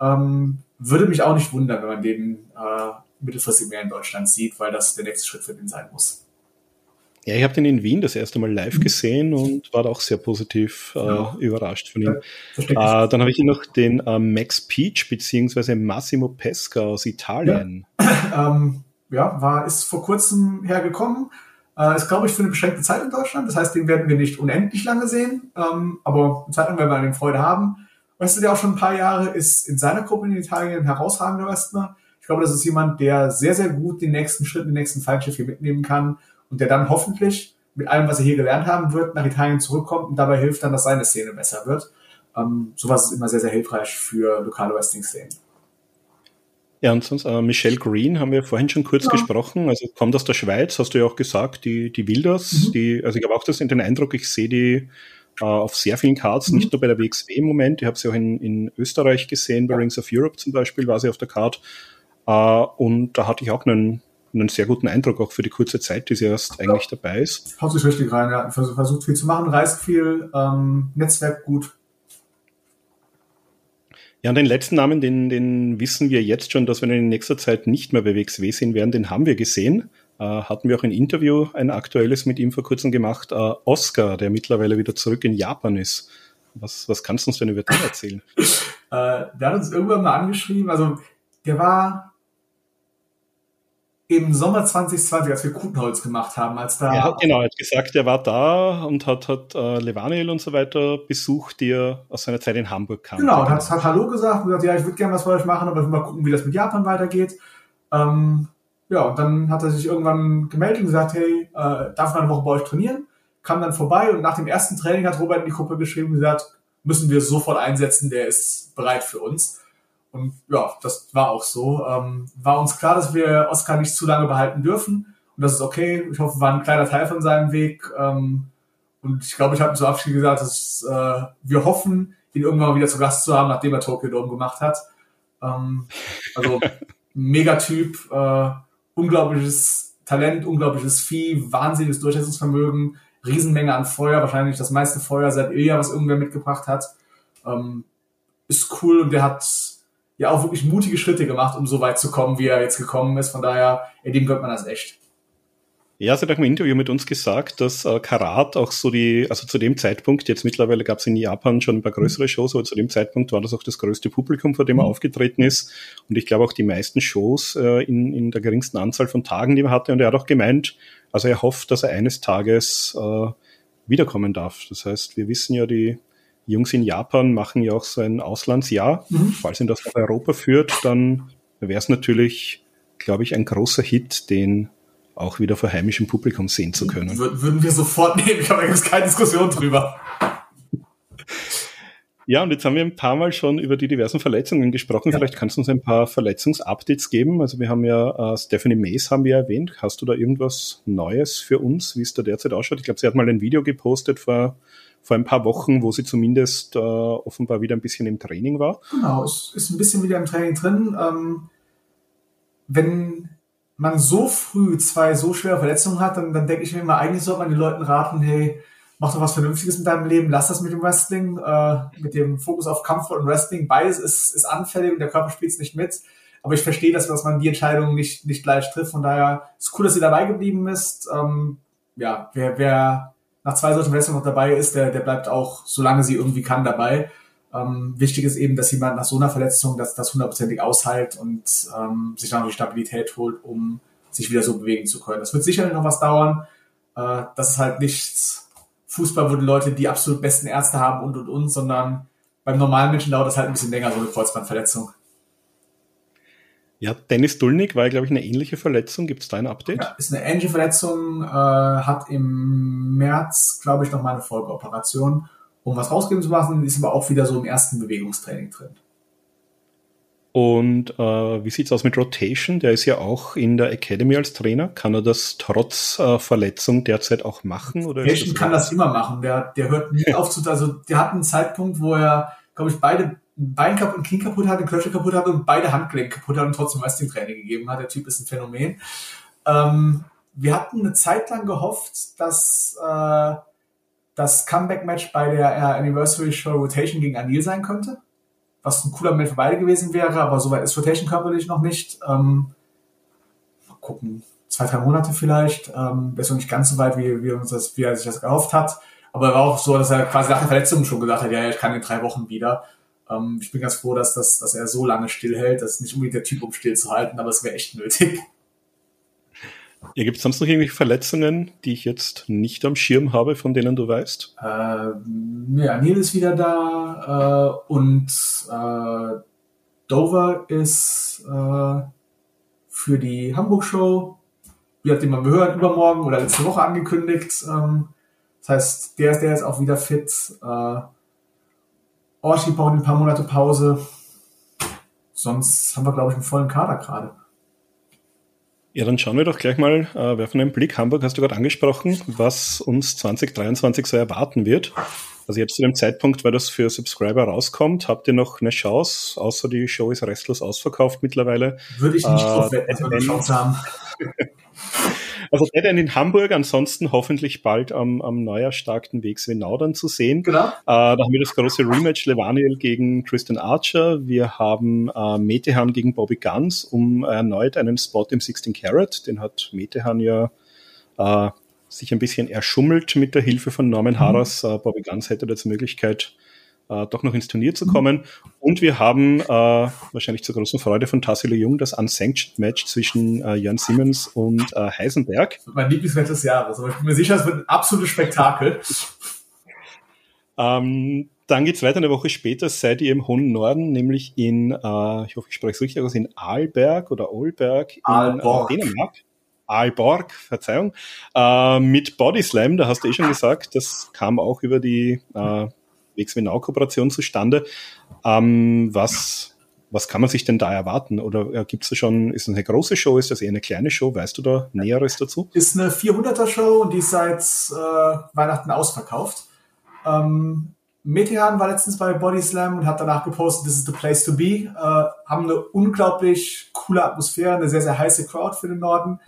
Ähm, würde mich auch nicht wundern, wenn man den äh, mittelfristig mehr in Deutschland sieht, weil das der nächste Schritt für den sein muss. Ja, ich habe den in Wien das erste Mal live gesehen und war auch sehr positiv äh, ja. überrascht von ihm. Äh, dann habe ich noch den äh, Max Peach beziehungsweise Massimo Pesca aus Italien. Ja, ähm, ja war, ist vor kurzem hergekommen. Äh, ist, glaube ich, für eine beschränkte Zeit in Deutschland. Das heißt, den werden wir nicht unendlich lange sehen. Ähm, aber eine Zeit lang werden wir an dem Freude haben. Weißt du, der auch schon ein paar Jahre ist in seiner Gruppe in Italien ein herausragender Wrestler. Ich glaube, das ist jemand, der sehr, sehr gut den nächsten Schritt, den nächsten Fallschiff hier mitnehmen kann und der dann hoffentlich mit allem, was er hier gelernt haben wird, nach Italien zurückkommt und dabei hilft dann, dass seine Szene besser wird. Ähm, sowas ist immer sehr, sehr hilfreich für lokale Wrestling-Szenen. Ja, und sonst, äh, Michelle Green haben wir vorhin schon kurz ja. gesprochen, also kommt aus der Schweiz, hast du ja auch gesagt, die, die will das, mhm. die, also ich habe auch das in den Eindruck, ich sehe die äh, auf sehr vielen Cards, mhm. nicht nur bei der WXW im Moment, ich habe sie auch in, in Österreich gesehen, bei Rings of Europe zum Beispiel war sie auf der Card, äh, und da hatte ich auch einen, einen sehr guten Eindruck, auch für die kurze Zeit, die sie erst ja. eigentlich dabei ist. Haut sich richtig rein, ja. Versucht viel zu machen, reist viel, ähm, Netzwerk gut. Ja, und den letzten Namen, den, den wissen wir jetzt schon, dass wir in nächster Zeit nicht mehr bei WXW sehen werden, den haben wir gesehen. Äh, hatten wir auch ein Interview, ein aktuelles mit ihm vor kurzem gemacht. Äh, Oscar, der mittlerweile wieder zurück in Japan ist. Was, was kannst du uns denn über den erzählen? äh, der hat uns irgendwann mal angeschrieben, also der war im Sommer 2020, als wir Kutenholz gemacht haben, als da. Ja, genau, er hat gesagt, er war da und hat, hat äh, Levaniel und so weiter besucht, die er aus seiner Zeit in Hamburg kam. Genau, und hat, hat Hallo gesagt und gesagt, ja, ich würde gerne was für euch machen, aber mal gucken, wie das mit Japan weitergeht. Ähm, ja, und dann hat er sich irgendwann gemeldet und gesagt, hey, äh, darf man eine Woche bei euch trainieren? Kam dann vorbei und nach dem ersten Training hat Robert in die Gruppe geschrieben und gesagt, müssen wir sofort einsetzen, der ist bereit für uns. Und ja, das war auch so. Ähm, war uns klar, dass wir Oscar nicht zu lange behalten dürfen. Und das ist okay. Ich hoffe, war ein kleiner Teil von seinem Weg. Ähm, und ich glaube, ich habe zu Abschied gesagt, dass äh, wir hoffen, ihn irgendwann mal wieder zu Gast zu haben, nachdem er Tokyo Dome gemacht hat. Ähm, also Megatyp, äh, unglaubliches Talent, unglaubliches Vieh, wahnsinniges Durchsetzungsvermögen, Riesenmenge an Feuer, wahrscheinlich das meiste Feuer seit Ilya, was irgendwer mitgebracht hat. Ähm, ist cool und der hat ja auch wirklich mutige Schritte gemacht, um so weit zu kommen, wie er jetzt gekommen ist. Von daher, ey, dem gönnt man das echt. Ja, sie hat auch im Interview mit uns gesagt, dass äh, Karat auch so die, also zu dem Zeitpunkt, jetzt mittlerweile gab es in Japan schon ein paar größere Shows, aber zu dem Zeitpunkt war das auch das größte Publikum, vor dem er mhm. aufgetreten ist. Und ich glaube auch die meisten Shows äh, in, in der geringsten Anzahl von Tagen, die er hatte. Und er hat auch gemeint, also er hofft, dass er eines Tages äh, wiederkommen darf. Das heißt, wir wissen ja, die Jungs in Japan machen ja auch so ein Auslandsjahr. Mhm. Falls ihn das nach Europa führt, dann wäre es natürlich, glaube ich, ein großer Hit, den auch wieder vor heimischem Publikum sehen zu können. Würden wir sofort nehmen, ich habe jetzt keine Diskussion drüber. Ja, und jetzt haben wir ein paar Mal schon über die diversen Verletzungen gesprochen. Ja. Vielleicht kannst du uns ein paar Verletzungsupdates geben. Also wir haben ja äh, Stephanie Mace haben wir erwähnt. Hast du da irgendwas Neues für uns, wie es da derzeit ausschaut? Ich glaube, sie hat mal ein Video gepostet vor vor ein paar Wochen, wo sie zumindest äh, offenbar wieder ein bisschen im Training war. Genau, es ist ein bisschen wieder im Training drin. Ähm, wenn man so früh zwei so schwere Verletzungen hat, dann, dann denke ich mir immer, eigentlich sollte man den Leuten raten, hey, mach doch was Vernünftiges mit deinem Leben, lass das mit dem Wrestling, äh, mit dem Fokus auf Comfort und Wrestling. Beides ist, ist anfällig und der Körper spielt es nicht mit. Aber ich verstehe, dass, dass man die Entscheidung nicht, nicht gleich trifft. Von daher ist cool, dass sie dabei geblieben ist. Ähm, ja, wer, wer nach zwei solchen Verletzungen noch dabei ist, der, der bleibt auch, solange sie irgendwie kann, dabei. Ähm, wichtig ist eben, dass jemand nach so einer Verletzung das, das hundertprozentig aushält und ähm, sich dann auch die Stabilität holt, um sich wieder so bewegen zu können. Das wird sicherlich noch was dauern. Äh, das ist halt nicht Fußball, wo die Leute die absolut besten Ärzte haben und und und, sondern beim normalen Menschen dauert das halt ein bisschen länger, so eine Kreuzbandverletzung. Ja, Dennis Dulnik war, glaube ich, eine ähnliche Verletzung. Gibt es da ein Update? Ja, ist eine ähnliche Verletzung, äh, hat im März, glaube ich, noch mal eine Folgeoperation, um was rausgeben zu machen, ist aber auch wieder so im ersten Bewegungstraining drin. Und äh, wie sieht's aus mit Rotation? Der ist ja auch in der Academy als Trainer. Kann er das trotz äh, Verletzung derzeit auch machen? Oder Rotation das kann das immer machen. Der, der hört nie auf zu. Also der hat einen Zeitpunkt, wo er, glaube ich, beide Bein kaputt und Knie kaputt hat, den Knöchel kaputt hat und beide Handgelenke kaputt hat und trotzdem Wrestling-Training gegeben hat. Der Typ ist ein Phänomen. Ähm, wir hatten eine Zeit lang gehofft, dass äh, das Comeback-Match bei der äh, Anniversary Show Rotation gegen Anil sein könnte was ein cooler Moment für beide gewesen wäre, aber soweit ist Rotation körperlich noch nicht. Ähm, mal gucken, zwei, drei Monate vielleicht. Ähm, ist noch nicht ganz so weit, wie, wie, uns das, wie er sich das gehofft hat. Aber er war auch so, dass er quasi nach der Verletzung schon gesagt hat, ja, ich kann in drei Wochen wieder. Ähm, ich bin ganz froh, dass, das, dass er so lange stillhält. Das ist nicht unbedingt der Typ, um still zu halten, aber es wäre echt nötig. Ja, gibt es sonst noch irgendwelche Verletzungen, die ich jetzt nicht am Schirm habe, von denen du weißt? Äh, ja, Neil ist wieder da äh, und äh, Dover ist äh, für die Hamburg-Show, wie hat den mal gehört, übermorgen oder letzte Woche angekündigt. Ähm, das heißt, der ist, der ist auch wieder fit. Äh, Orshi braucht ein paar Monate Pause. Sonst haben wir, glaube ich, einen vollen Kader gerade. Ja, dann schauen wir doch gleich mal, äh, werfen einen Blick. Hamburg hast du gerade angesprochen, was uns 2023 so erwarten wird. Also jetzt zu dem Zeitpunkt, weil das für Subscriber rauskommt, habt ihr noch eine Chance, außer die Show ist restlos ausverkauft mittlerweile. Würde ich nicht äh, drauf wetten, dass wir eine Chance haben. Also End in Hamburg, ansonsten hoffentlich bald am, am neu erstarkten WXW dann zu sehen. Genau. Äh, da haben wir das große Rematch Levaniel gegen Tristan Archer. Wir haben äh, Metehan gegen Bobby Guns um erneut einen Spot im 16 Carat. Den hat Metehan ja äh, sich ein bisschen erschummelt mit der Hilfe von Norman mhm. Harras. Äh, Bobby Guns hätte jetzt Möglichkeit, äh, doch noch ins Turnier zu kommen. Und wir haben äh, wahrscheinlich zur großen Freude von Tassilo Jung das Unsanctioned Match zwischen äh, Jan Simmons und äh, Heisenberg. Mein Lieblingsmatch des Jahres, aber ich bin mir sicher, es wird ein absolutes Spektakel. ähm, dann geht's weiter eine Woche später, seid ihr im hohen Norden, nämlich in, äh, ich hoffe, ich spreche es richtig aus, in Aalberg oder Olberg in Aalborg. Äh, Dänemark. Aalborg, Verzeihung, äh, mit Body Slam, da hast du eh schon gesagt, das kam auch über die äh, WXW-Now-Kooperation zustande. Ähm, was, was kann man sich denn da erwarten? Oder äh, gibt es schon, ist das eine große Show, ist das eher eine kleine Show? Weißt du da Näheres dazu? Ist eine 400er-Show und die ist seit äh, Weihnachten ausverkauft. Ähm, Metehan war letztens bei Body Slam und hat danach gepostet, this is the place to be. Äh, haben eine unglaublich coole Atmosphäre, eine sehr, sehr heiße Crowd für den Norden.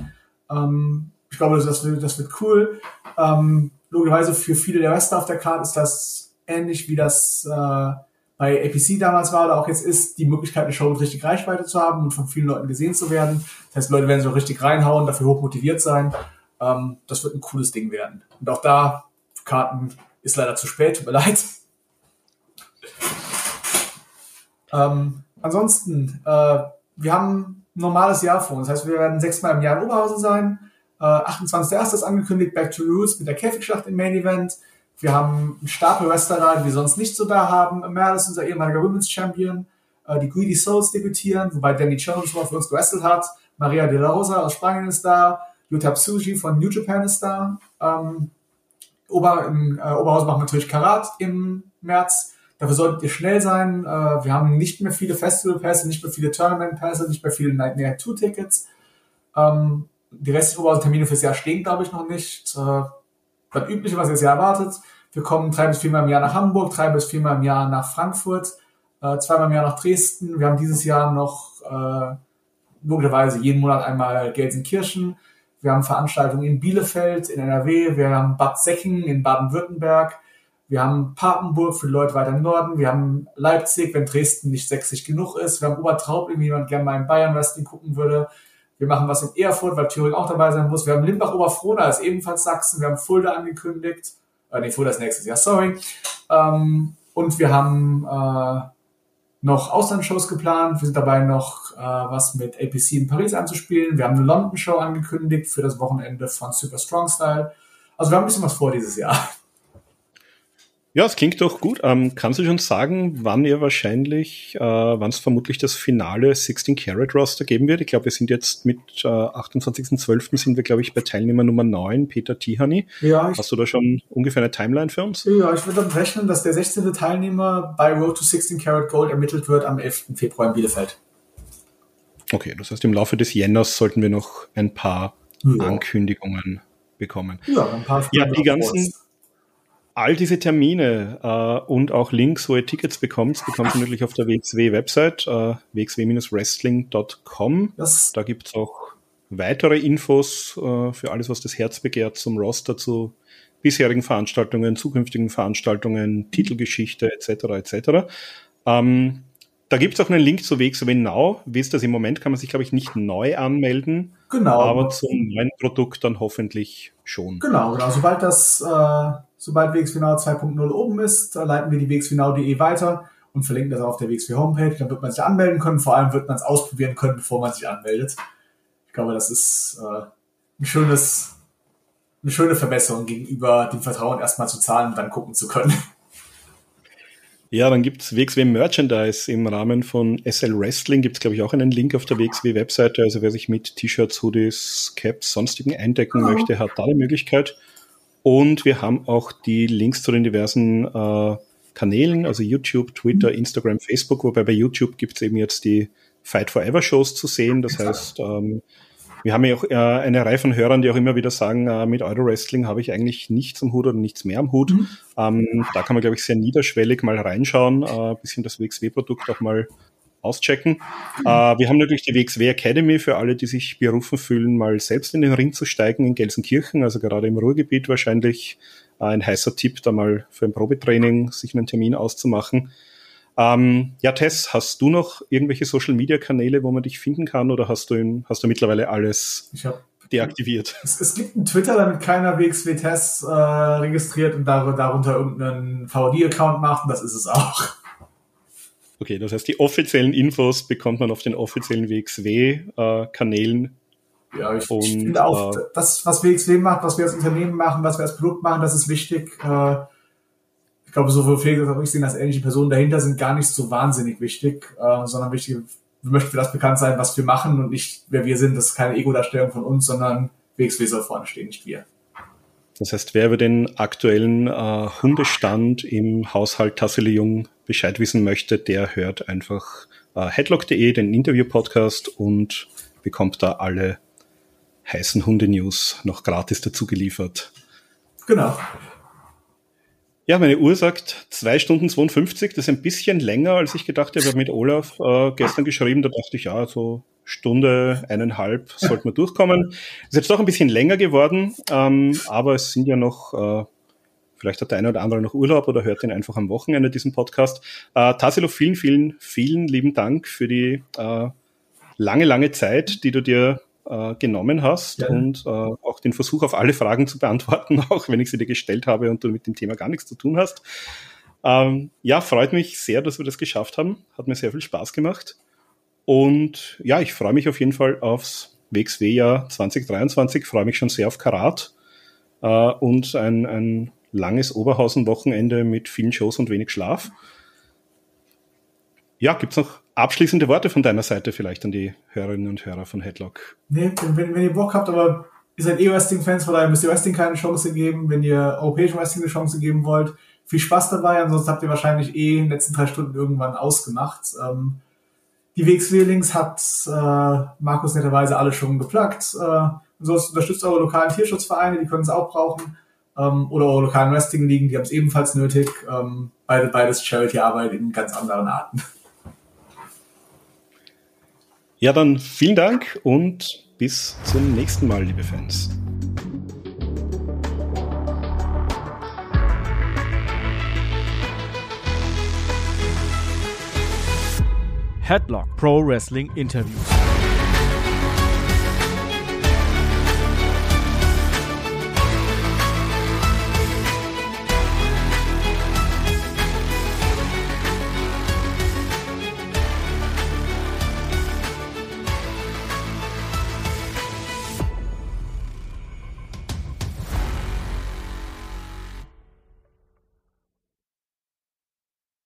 Ähm, ich glaube, das wird, das wird cool. Ähm, logischerweise für viele der Wrestler auf der Karte ist das ähnlich wie das äh, bei APC damals war oder auch jetzt ist, die Möglichkeit, eine Show mit richtig Reichweite zu haben und von vielen Leuten gesehen zu werden. Das heißt, Leute werden so richtig reinhauen, dafür hoch motiviert sein. Ähm, das wird ein cooles Ding werden. Und auch da, Karten ist leider zu spät, tut mir leid. Ähm, ansonsten, äh, wir haben ein normales Jahr vor uns. Das heißt, wir werden sechsmal im Jahr in Oberhausen sein. Äh, 28.01. ist angekündigt, Back to Roots mit der Käfigschlacht im Main Event. Wir haben einen Stapel Wrestler, die wir sonst nicht so da haben. Merle ist unser ehemaliger Women's Champion. Äh, die Greedy Souls debütieren, wobei Danny Jones mal für uns gewrestelt hat. Maria De La Rosa aus Spanien ist da. Yuta Tsuji von New Japan ist da. Ähm, Ober, im äh, Oberhaus machen natürlich Karat im März. Dafür solltet ihr schnell sein. Äh, wir haben nicht mehr viele Festival-Pässe, nicht mehr viele Tournament-Pässe, nicht mehr viele Nightmare 2-Tickets. Ähm, die restlichen Oberhausen-Termine fürs Jahr stehen, glaube ich, noch nicht. Äh, das Übliche, was ihr ja erwartet. Wir kommen drei bis viermal im Jahr nach Hamburg, drei bis viermal im Jahr nach Frankfurt, äh, zweimal im Jahr nach Dresden. Wir haben dieses Jahr noch äh, logischerweise jeden Monat einmal Gelsenkirchen. Wir haben Veranstaltungen in Bielefeld, in NRW. Wir haben Bad Säckingen in Baden-Württemberg. Wir haben Papenburg für die Leute weiter im Norden. Wir haben Leipzig, wenn Dresden nicht sächsisch genug ist. Wir haben Obertraub, wenn jemand gerne mal in Bayern Wrestling gucken würde. Wir machen was in Erfurt, weil Thüringen auch dabei sein muss. Wir haben Limbach-Oberfrohna, ist ebenfalls Sachsen. Wir haben Fulda angekündigt. Äh, nee, Fulda ist nächstes Jahr, sorry. Ähm, und wir haben äh, noch Auslandsshows geplant. Wir sind dabei noch äh, was mit APC in Paris anzuspielen. Wir haben eine London-Show angekündigt für das Wochenende von Super Strong Style. Also wir haben ein bisschen was vor dieses Jahr. Ja, es klingt doch gut. Ähm, kannst du schon sagen, wann ihr wahrscheinlich, äh, wann es vermutlich das finale 16 Carat Roster geben wird? Ich glaube, wir sind jetzt mit äh, 28.12. sind wir, glaube ich, bei Teilnehmer Nummer 9, Peter Tihani. Ja, Hast du da schon ungefähr eine Timeline für uns? Ja, ich würde dann rechnen, dass der 16. Teilnehmer bei Road to 16 Carat Gold ermittelt wird am 11. Februar in Bielefeld. Okay, das heißt, im Laufe des Jänners sollten wir noch ein paar ja. Ankündigungen bekommen. Ja, ein paar Ja, die ganzen, all diese Termine äh, und auch Links, wo ihr Tickets bekommt, bekommt ihr natürlich auf der WXW-Website, äh, wxw-wrestling.com. Da gibt's auch weitere Infos äh, für alles, was das Herz begehrt, zum Roster, zu bisherigen Veranstaltungen, zukünftigen Veranstaltungen, Titelgeschichte etc. etc. Ähm, da gibt es auch einen Link zu WXW Now. Wie ist das im Moment? Kann man sich, glaube ich, nicht neu anmelden. Genau. Aber zum neuen Produkt dann hoffentlich schon. Genau, genau. Sobald das, äh, sobald Now 2.0 oben ist, leiten wir die WXWNow.de weiter und verlinken das auf der WXW Homepage. Dann wird man sich anmelden können. Vor allem wird man es ausprobieren können, bevor man sich anmeldet. Ich glaube, das ist äh, ein schönes, eine schöne Verbesserung gegenüber dem Vertrauen, erstmal zu zahlen und dann gucken zu können. Ja, dann gibt's WXW Merchandise im Rahmen von SL Wrestling. Gibt's glaube ich, auch einen Link auf der WXW-Webseite. Also wer sich mit T-Shirts, Hoodies, Caps, sonstigen eindecken oh. möchte, hat da die Möglichkeit. Und wir haben auch die Links zu den diversen äh, Kanälen, also YouTube, Twitter, mhm. Instagram, Facebook, wobei bei YouTube gibt's eben jetzt die Fight Forever Shows zu sehen. Das heißt, ähm, wir haben ja auch äh, eine Reihe von Hörern, die auch immer wieder sagen, äh, mit Euro-Wrestling habe ich eigentlich nichts am Hut oder nichts mehr am Hut. Mhm. Ähm, da kann man, glaube ich, sehr niederschwellig mal reinschauen, äh, bisschen das WXW-Produkt auch mal auschecken. Mhm. Äh, wir haben natürlich die WXW Academy für alle, die sich berufen fühlen, mal selbst in den Ring zu steigen in Gelsenkirchen, also gerade im Ruhrgebiet wahrscheinlich äh, ein heißer Tipp, da mal für ein Probetraining sich einen Termin auszumachen. Ähm, ja, Tess, hast du noch irgendwelche Social Media Kanäle, wo man dich finden kann oder hast du, in, hast du mittlerweile alles deaktiviert? Es, es, gibt einen Twitter, damit keiner WXW Tess äh, registriert und dar darunter irgendeinen VD-Account macht und das ist es auch. Okay, das heißt, die offiziellen Infos bekommt man auf den offiziellen WXW-Kanälen. Äh, ja, ich, und, ich finde auch, äh, das, was WXW macht, was wir als Unternehmen machen, was wir als Produkt machen, das ist wichtig. Äh, glaube, sowohl Felix als auch ich sehen, dass ähnliche Personen dahinter sind gar nicht so wahnsinnig wichtig, äh, sondern wichtig, wir möchten für das bekannt sein, was wir machen und nicht, wer wir sind. Das ist keine Ego-Darstellung von uns, sondern WXW soll vorne stehen, nicht wir. Das heißt, wer über den aktuellen äh, Hundestand im Haushalt Tassele Jung Bescheid wissen möchte, der hört einfach äh, headlock.de, den Interview-Podcast und bekommt da alle heißen Hunde-News noch gratis dazu geliefert. Genau. Ja, meine Uhr sagt zwei Stunden 52. Das ist ein bisschen länger, als ich gedacht habe. Ich habe mit Olaf äh, gestern geschrieben, da dachte ich, ja, so Stunde, eineinhalb sollten wir durchkommen. Ist jetzt doch ein bisschen länger geworden, ähm, aber es sind ja noch, äh, vielleicht hat der eine oder andere noch Urlaub oder hört den einfach am Wochenende, diesen Podcast. Äh, Tassilo, vielen, vielen, vielen lieben Dank für die äh, lange, lange Zeit, die du dir äh, genommen hast ja. und äh, auch den Versuch auf alle Fragen zu beantworten, auch wenn ich sie dir gestellt habe und du mit dem Thema gar nichts zu tun hast. Ähm, ja, freut mich sehr, dass wir das geschafft haben. Hat mir sehr viel Spaß gemacht. Und ja, ich freue mich auf jeden Fall aufs WXW-Jahr 2023, freue mich schon sehr auf Karat äh, und ein, ein langes Oberhausen-Wochenende mit vielen Shows und wenig Schlaf. Ja, gibt's noch abschließende Worte von deiner Seite vielleicht an die Hörerinnen und Hörer von Headlock? Nee, wenn, wenn ihr Bock habt, aber ihr seid eh Wrestling-Fans, von daher müsst ihr Wrestling keine Chance geben. Wenn ihr europäischen Wrestling eine Chance geben wollt, viel Spaß dabei. Ansonsten habt ihr wahrscheinlich eh in den letzten drei Stunden irgendwann ausgemacht. Ähm, die WXW-Links hat äh, Markus netterweise alle schon geplagt. Äh, ansonsten unterstützt eure lokalen Tierschutzvereine, die können es auch brauchen. Ähm, oder eure lokalen Wrestling-Ligen, die haben es ebenfalls nötig. Ähm, beide, beides Charity-Arbeit in ganz anderen Arten. Ja, dann vielen Dank und bis zum nächsten Mal, liebe Fans. Headlock Pro Wrestling Interview.